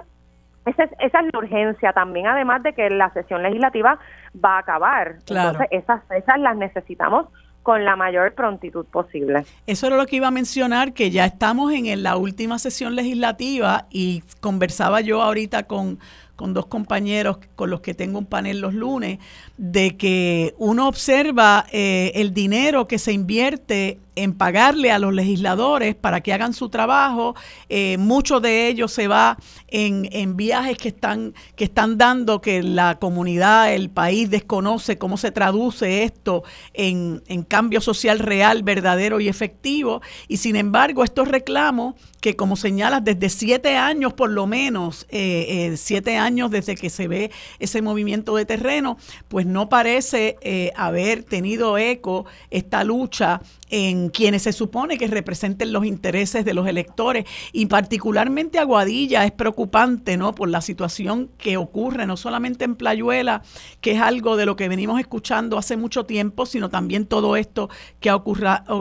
esa es, esa es la urgencia también, además de que la sesión legislativa va a acabar. Entonces, esas fechas las necesitamos con la mayor prontitud posible. Eso era lo que iba a mencionar, que ya estamos en la última sesión legislativa y conversaba yo ahorita con con dos compañeros con los que tengo un panel los lunes, de que uno observa eh, el dinero que se invierte en pagarle a los legisladores para que hagan su trabajo. Eh, mucho de ello se va en, en, viajes que están, que están dando que la comunidad, el país desconoce cómo se traduce esto en, en cambio social real, verdadero y efectivo. Y sin embargo, estos reclamos que como señalas, desde siete años por lo menos, eh, eh, siete años desde que se ve ese movimiento de terreno, pues no parece eh, haber tenido eco esta lucha en quienes se supone que representen los intereses de los electores y particularmente Aguadilla es preocupante, ¿no? Por la situación que ocurre no solamente en Playuela, que es algo de lo que venimos escuchando hace mucho tiempo, sino también todo esto que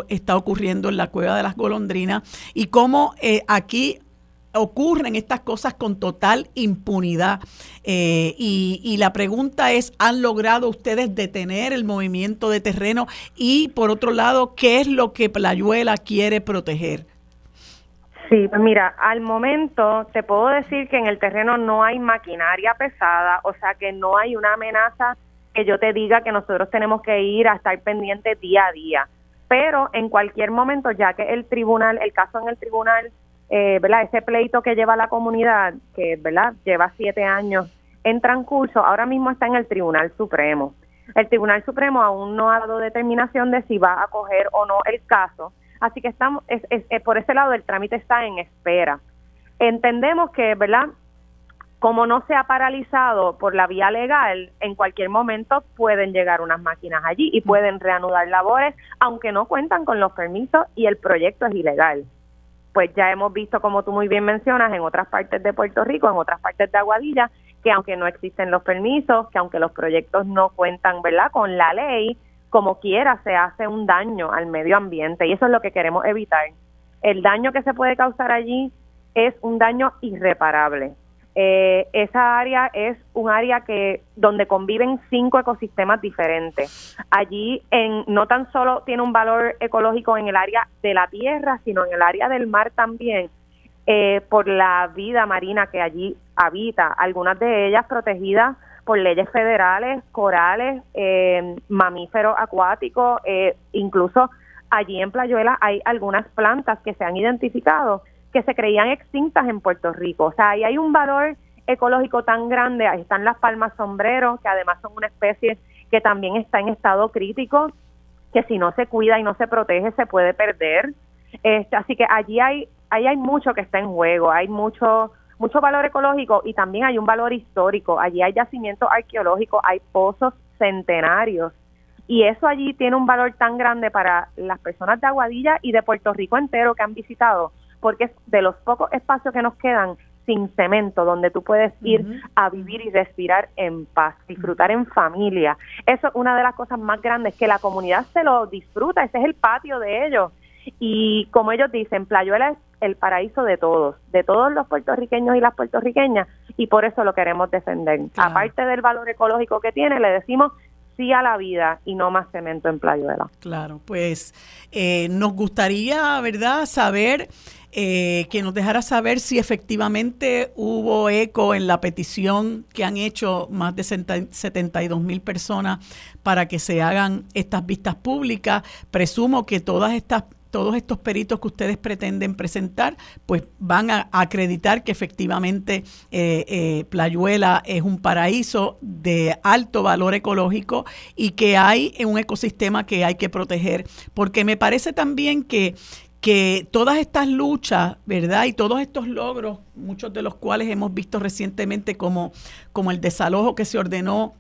está ocurriendo en la cueva de las golondrinas y cómo eh, aquí ocurren estas cosas con total impunidad. Eh, y, la pregunta es, ¿han logrado ustedes detener el movimiento de terreno? Y por otro lado, ¿qué es lo que Playuela quiere proteger? Sí, pues mira, al momento te puedo decir que en el terreno no hay maquinaria pesada, o sea que no hay una amenaza que yo te diga que nosotros tenemos que ir a estar pendientes día a día. Pero en cualquier momento, ya que el tribunal, el caso en el tribunal, eh, ¿verdad? Ese pleito que lleva la comunidad, que, ¿verdad? Lleva siete años en transcurso, ahora mismo está en el Tribunal Supremo. El Tribunal Supremo aún no ha dado determinación de si va a coger o no el caso, así que estamos, es, por ese lado el trámite está en espera. Entendemos que, ¿verdad? como no se ha paralizado por la vía legal, en cualquier momento pueden llegar unas máquinas allí y pueden reanudar labores, aunque no cuentan con los permisos y el proyecto es ilegal. Pues ya hemos visto, como tú muy bien mencionas, en otras partes de Puerto Rico, en otras partes de Aguadilla, que aunque no existen los permisos, que aunque los proyectos no cuentan, ¿verdad?, con la ley, como quiera se hace un daño al medio ambiente y eso es lo que queremos evitar. El daño que se puede causar allí es un daño irreparable eh, esa área es un área que donde conviven cinco ecosistemas diferentes. Allí en, no tan solo tiene un valor ecológico en el área de la tierra, sino en el área del mar también, eh, por la vida marina que allí habita, algunas de ellas protegidas por leyes federales, corales, eh, mamíferos acuáticos, eh, incluso allí en Playuela hay algunas plantas que se han identificado que se creían extintas en Puerto Rico. O sea, ahí hay un valor ecológico tan grande. Ahí están las palmas sombreros, que además son una especie que también está en estado crítico, que si no se cuida y no se protege se puede perder. Este, así que allí hay, ahí hay mucho que está en juego, hay mucho mucho valor ecológico y también hay un valor histórico. Allí hay yacimientos arqueológicos, hay pozos centenarios y eso allí tiene un valor tan grande para las personas de Aguadilla y de Puerto Rico entero que han visitado porque es de los pocos espacios que nos quedan sin cemento, donde tú puedes ir a vivir y respirar en paz, disfrutar en familia. Eso es una de las cosas más grandes, que la comunidad se lo disfruta, ese es el patio de ellos. Y como ellos dicen, Playuela es el paraíso de todos, de todos los puertorriqueños y las puertorriqueñas, y por eso lo queremos defender. Aparte del valor ecológico que tiene, le decimos sí a la vida y no más cemento en Playuela. Claro, pues eh, nos gustaría, ¿verdad?, saber eh, que nos dejara saber si efectivamente hubo eco en la petición que han hecho más de 72 mil personas para que se hagan estas vistas públicas. Presumo que todas estas todos estos peritos que ustedes pretenden presentar, pues van a acreditar que efectivamente eh, eh, Playuela es un paraíso de alto valor ecológico y que hay un ecosistema que hay que proteger. Porque me parece también que que todas estas luchas, ¿verdad? Y todos estos logros, muchos de los cuales hemos visto recientemente como, como el desalojo que se ordenó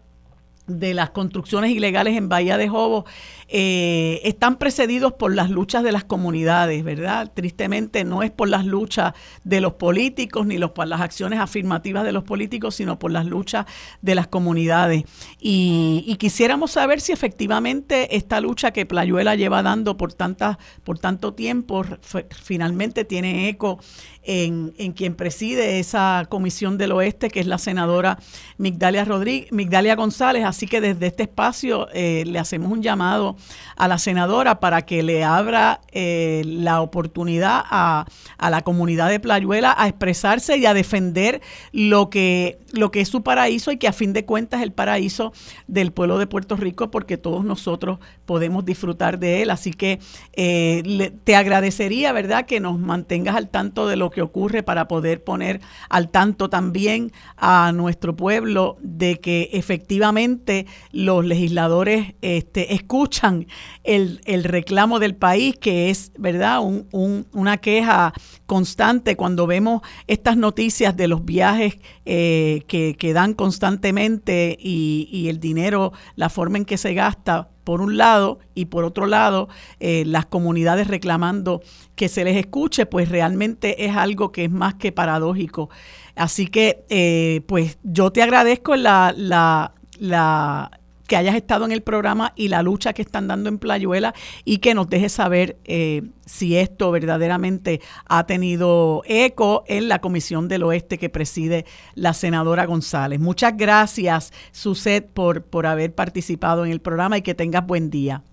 de las construcciones ilegales en Bahía de Jobo eh, están precedidos por las luchas de las comunidades, ¿verdad? Tristemente no es por las luchas de los políticos ni por las acciones afirmativas de los políticos, sino por las luchas de las comunidades. Y, quisiéramos saber si efectivamente esta lucha que Playuela lleva dando por, tantas, por tanto tiempo finalmente tiene eco en, quien preside esa comisión del oeste, que es la senadora Migdalia, Rodríguez, Migdalia González. Así que desde este espacio eh, le hacemos un llamado a la senadora para que le abra eh, la oportunidad a, la comunidad de Playuela a expresarse y a defender lo que, lo que es su paraíso y que a fin de cuentas es el paraíso del pueblo de Puerto Rico porque todos nosotros podemos disfrutar de él. Así que eh, te agradecería, ¿verdad?, que nos mantengas al tanto de lo que ocurre para poder poner al tanto también a nuestro pueblo de que efectivamente los legisladores este, escuchan el, reclamo del país, que es, ¿verdad?, una queja constante cuando vemos estas noticias de los viajes eh, que, dan constantemente y, el dinero, la forma en que se gasta por un lado y por otro lado eh, las comunidades reclamando que se les escuche, pues realmente es algo que es más que paradójico. Así que eh, pues yo te agradezco la, la, la que hayas estado en el programa y la lucha que están dando en Playuela y que nos dejes saber eh, si esto verdaderamente ha tenido eco en la Comisión del Oeste que preside la senadora González. Muchas gracias, Suset, por, por haber participado en el programa y que tengas buen día.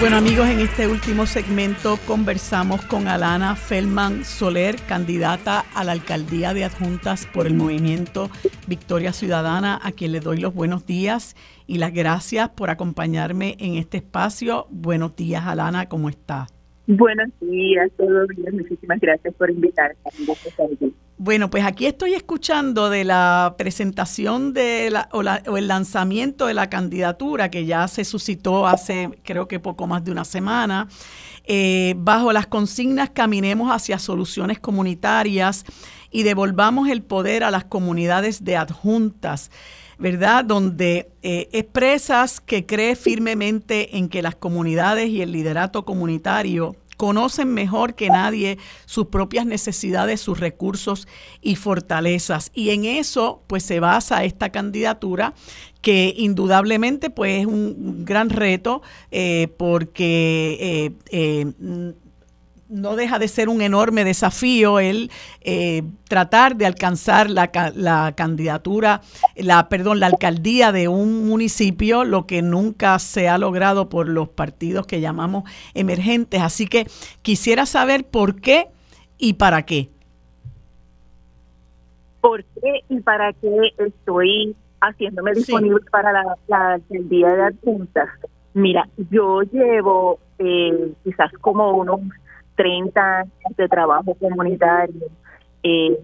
Bueno amigos, en este último segmento conversamos con Alana Feldman Soler, candidata a la alcaldía de Adjuntas por el movimiento Victoria Ciudadana, a quien le doy los buenos días y las gracias por acompañarme en este espacio. Buenos días Alana, ¿cómo está? Buenos días, todo bien. Muchísimas gracias por invitarme. Bueno, pues aquí estoy escuchando de la presentación de la, o, el lanzamiento de la candidatura que ya se suscitó hace creo que poco más de una semana. Eh, bajo las consignas Caminemos hacia soluciones comunitarias y devolvamos el poder a las comunidades de adjuntas. ¿verdad? Donde eh, expresas que cree firmemente en que las comunidades y el liderato comunitario conocen mejor que nadie sus propias necesidades, sus recursos y fortalezas. Y en eso, pues se basa esta candidatura que indudablemente pues es un gran reto eh, porque eh, eh, no deja de ser un enorme desafío el eh, tratar de alcanzar la, la, candidatura, la perdón, la alcaldía de un municipio, lo que nunca se ha logrado por los partidos que llamamos emergentes. Así que quisiera saber por qué y para qué. ¿Por qué y para qué estoy haciéndome disponible para la, la alcaldía de adjuntas? Mira, yo llevo eh, quizás como unos 30 años de trabajo comunitario eh,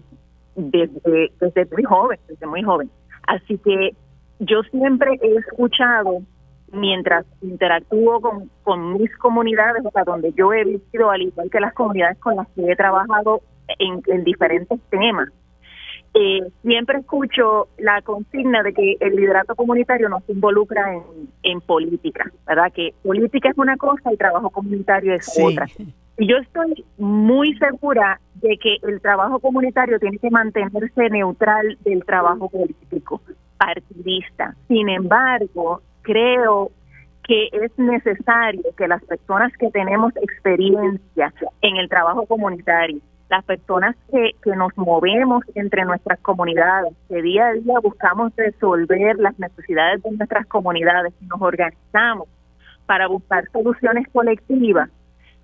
desde, desde muy joven, desde muy joven. Así que yo siempre he escuchado, mientras interactúo con, con mis comunidades, o sea, donde yo he vivido, al igual que las comunidades con las que he trabajado en, en diferentes temas, eh, siempre escucho la consigna de que el liderato comunitario no se involucra en, en política, ¿verdad? Que política es una cosa y trabajo comunitario es otra. [LAUGHS] Yo estoy muy segura de que el trabajo comunitario tiene que mantenerse neutral del trabajo político, partidista. Sin embargo, creo que es necesario que las personas que tenemos experiencia en el trabajo comunitario, las personas que, que nos movemos entre nuestras comunidades, que día a día buscamos resolver las necesidades de nuestras comunidades, y nos organizamos para buscar soluciones colectivas,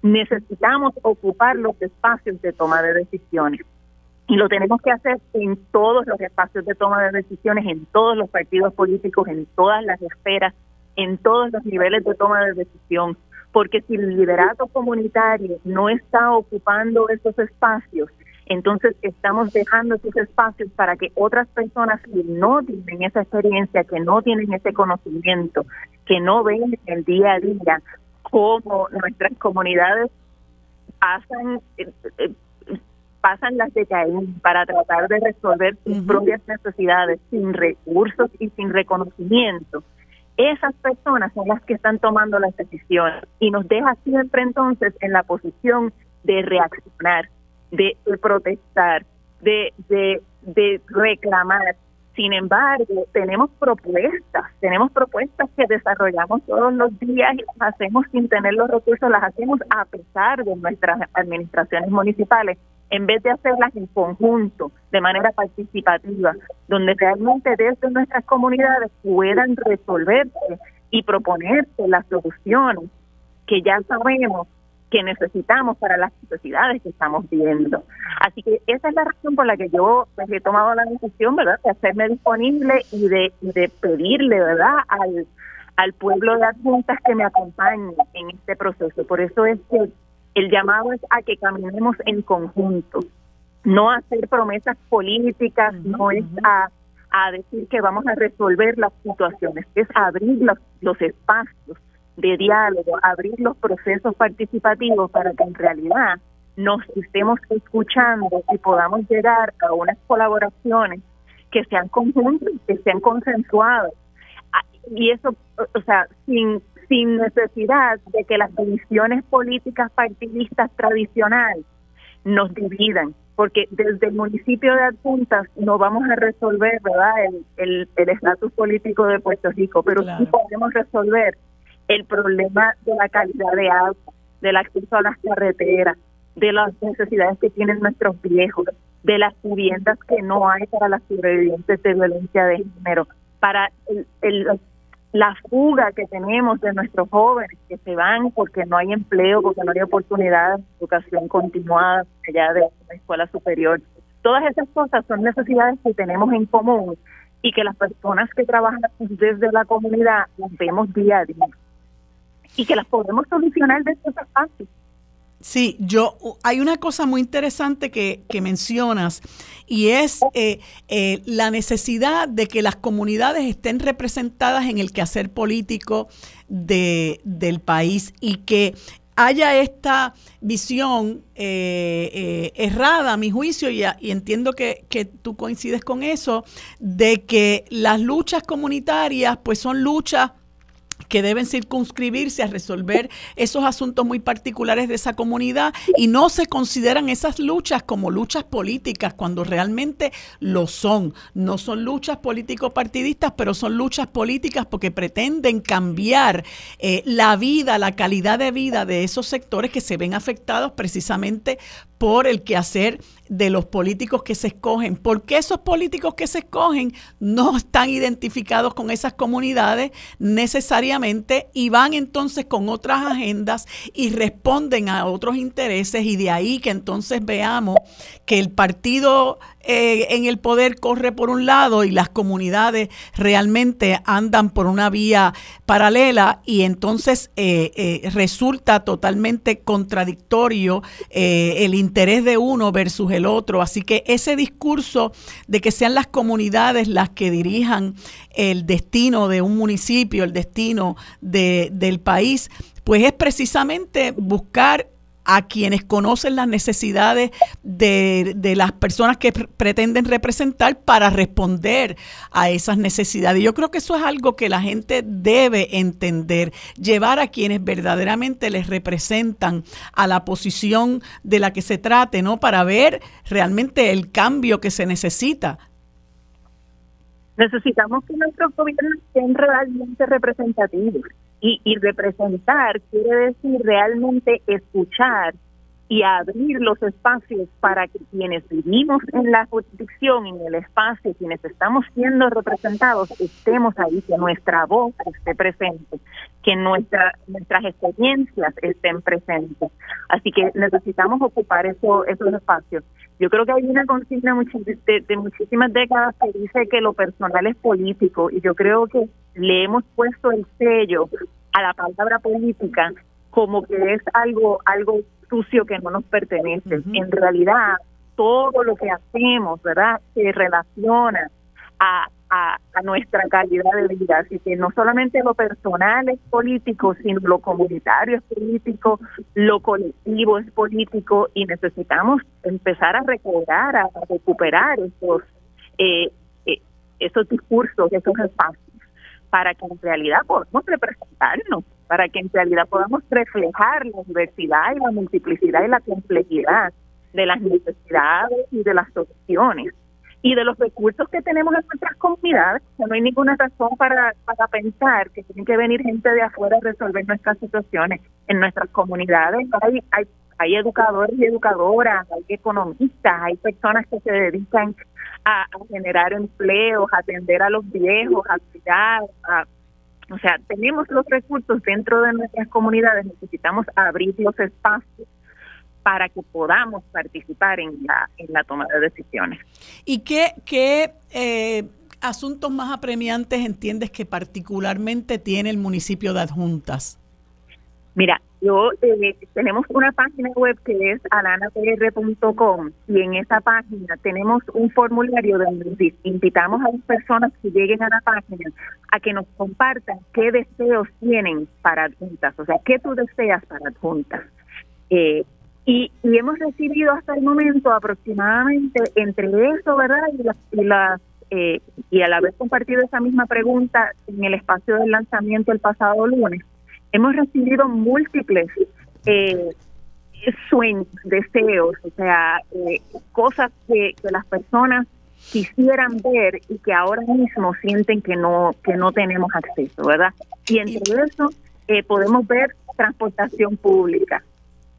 necesitamos ocupar los espacios de toma de decisiones. Y lo tenemos que hacer en todos los espacios de toma de decisiones, en todos los partidos políticos, en todas las esferas, en todos los niveles de toma de decisión. Porque si el liderato comunitario no está ocupando esos espacios, entonces estamos dejando esos espacios para que otras personas que no tienen esa experiencia, que no tienen ese conocimiento, que no ven el día a día, cómo nuestras comunidades pasan eh, eh, pasan las decadencias para tratar de resolver sus propias necesidades sin recursos y sin reconocimiento. Esas personas son las que están tomando las decisiones y nos deja siempre entonces en la posición de reaccionar, de, protestar, de, de, de reclamar, sin embargo, tenemos propuestas, tenemos propuestas que desarrollamos todos los días y las hacemos sin tener los recursos, las hacemos a pesar de nuestras administraciones municipales, en vez de hacerlas en conjunto, de manera participativa, donde realmente desde nuestras comunidades puedan resolverse y proponerse las soluciones que ya sabemos que necesitamos para las necesidades que estamos viendo. Así que esa es la razón por la que yo pues, he tomado la decisión, ¿verdad?, de hacerme disponible y de, de pedirle, ¿verdad?, al, al pueblo de adjuntas que me acompañe en este proceso. Por eso es que el llamado es a que caminemos en conjunto, no a hacer promesas políticas, no es a, a decir que vamos a resolver las situaciones, es abrir los, los espacios de diálogo, abrir los procesos participativos para que en realidad nos estemos escuchando y podamos llegar a unas colaboraciones que sean conjuntas, que sean consensuadas. Ah, y eso, o sea, sin, sin necesidad de que las divisiones políticas partidistas tradicionales nos dividan, porque desde el municipio de Adjuntas no vamos a resolver, ¿verdad?, el estatus político de Puerto Rico, pero sí podemos resolver el problema de la calidad de agua, del acceso a las carreteras, de las necesidades que tienen nuestros viejos, de las viviendas que no hay para las sobrevivientes de violencia de género, para el, la fuga que tenemos de nuestros jóvenes que se van porque no hay empleo, porque no hay oportunidad de educación continuada allá de la escuela superior. Todas esas cosas son necesidades que tenemos en común y que las personas que trabajan desde la comunidad las vemos día a día y que las podemos solucionar desde ese espacio. Sí, yo hay una cosa muy interesante que, mencionas y es eh, eh, la necesidad de que las comunidades estén representadas en el quehacer político de, del país y que haya esta visión eh, errada, a mi juicio, y, y entiendo que, que, tú coincides con eso, de que las luchas comunitarias pues son luchas que deben circunscribirse a resolver esos asuntos muy particulares de esa comunidad y no se consideran esas luchas como luchas políticas cuando realmente lo son. No son luchas político-partidistas, pero son luchas políticas porque pretenden cambiar eh, la vida, la calidad de vida de esos sectores que se ven afectados precisamente por el quehacer de los políticos que se escogen, porque esos políticos que se escogen no están identificados con esas comunidades necesariamente y van entonces con otras agendas y responden a otros intereses y de ahí que entonces veamos que el partido eh, en el poder corre por un lado y las comunidades realmente andan por una vía paralela y entonces eh, eh, resulta totalmente contradictorio el interés de uno versus el otro. Así que ese discurso de que sean las comunidades las que dirijan el destino de un municipio, el destino de, del país, pues es precisamente buscar a quienes conocen las necesidades de, las personas que pretenden representar para responder a esas necesidades. Yo creo que eso es algo que la gente debe entender, llevar a quienes verdaderamente les representan a la posición de la que se trate, ¿no? Para ver realmente el cambio que se necesita. Necesitamos que nuestros gobiernos estén realmente representativos y, y representar quiere decir realmente escuchar y abrir los espacios para que quienes vivimos en la jurisdicción, en el espacio, quienes estamos siendo representados, estemos ahí, que nuestra voz esté presente, que nuestra, nuestras experiencias estén presentes. Así que necesitamos ocupar eso, esos espacios. Yo creo que hay una consigna de, de muchísimas décadas que dice que lo personal es político y yo creo que le hemos puesto el sello a la palabra política como que es algo algo sucio que no nos pertenece. En realidad, todo lo que hacemos, ¿verdad?, se relaciona a, a, nuestra calidad de vida. Así que no solamente lo personal es político, sino lo comunitario es político, lo colectivo es político y necesitamos empezar a recobrar, a, recuperar esos, eh, eh, esos discursos, esos espacios para que en realidad podamos representarnos, para que en realidad podamos reflejar la diversidad y la multiplicidad y la complejidad de las necesidades y de las soluciones y de los recursos que tenemos en nuestras comunidades. no hay ninguna razón para, para pensar que tiene que venir gente de afuera a resolver nuestras situaciones. En nuestras comunidades hay, hay, hay educadores y educadoras, hay economistas, hay personas que se dedican a, generar empleos, a atender a los viejos, a cuidar, o sea, tenemos los recursos dentro de nuestras comunidades, necesitamos abrir los espacios para que podamos participar en la, en la toma de decisiones. ¿Y qué, qué eh, asuntos más apremiantes entiendes que particularmente tiene el municipio de Adjuntas? Mira, yo eh, tenemos una página web que es alanapr.com y en esa página tenemos un formulario donde invitamos a las personas que lleguen a la página a que nos compartan qué deseos tienen para adjuntas, o sea, qué tú deseas para adjuntas. Eh, y, y hemos recibido hasta el momento aproximadamente entre eso, ¿verdad? Y las, y las eh, y al haber compartido esa misma pregunta en el espacio del lanzamiento el pasado lunes, hemos recibido múltiples eh, sueños, deseos, o sea, eh, cosas que, las personas quisieran ver y que ahora mismo sienten que no que no tenemos acceso, ¿verdad? Y entre eso eh, podemos ver transportación pública,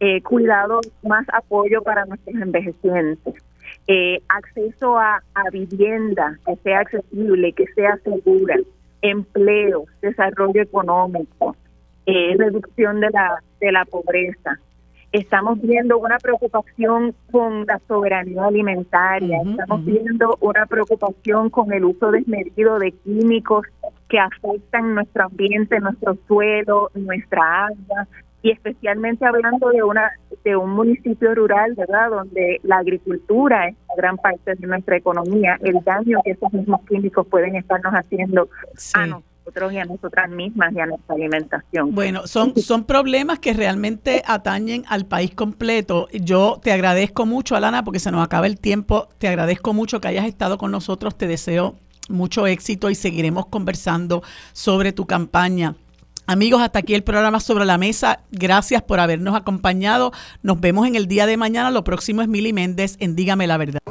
eh, cuidado, más apoyo para nuestros envejecientes, acceso a, a vivienda que sea accesible, que sea segura, empleo, desarrollo económico, eh, reducción de la, de la pobreza. Estamos viendo una preocupación con la soberanía alimentaria, estamos viendo una preocupación con el uso desmedido de químicos que afectan nuestro ambiente, nuestro suelo, nuestra agua, y especialmente hablando de una de un municipio rural, ¿verdad? Donde la agricultura es una gran parte de nuestra economía, el daño que esos mismos químicos pueden estarnos haciendo a nosotros y a nosotras mismas y a nuestra alimentación. Bueno, son, son problemas que realmente atañen al país completo. Yo te agradezco mucho, Alana, porque se nos acaba el tiempo. Te agradezco mucho que hayas estado con nosotros. Te deseo mucho éxito y seguiremos conversando sobre tu campaña. Amigos, hasta aquí el programa sobre la mesa. Gracias por habernos acompañado. Nos vemos en el día de mañana. Lo próximo es Mili Méndez en Dígame la Verdad.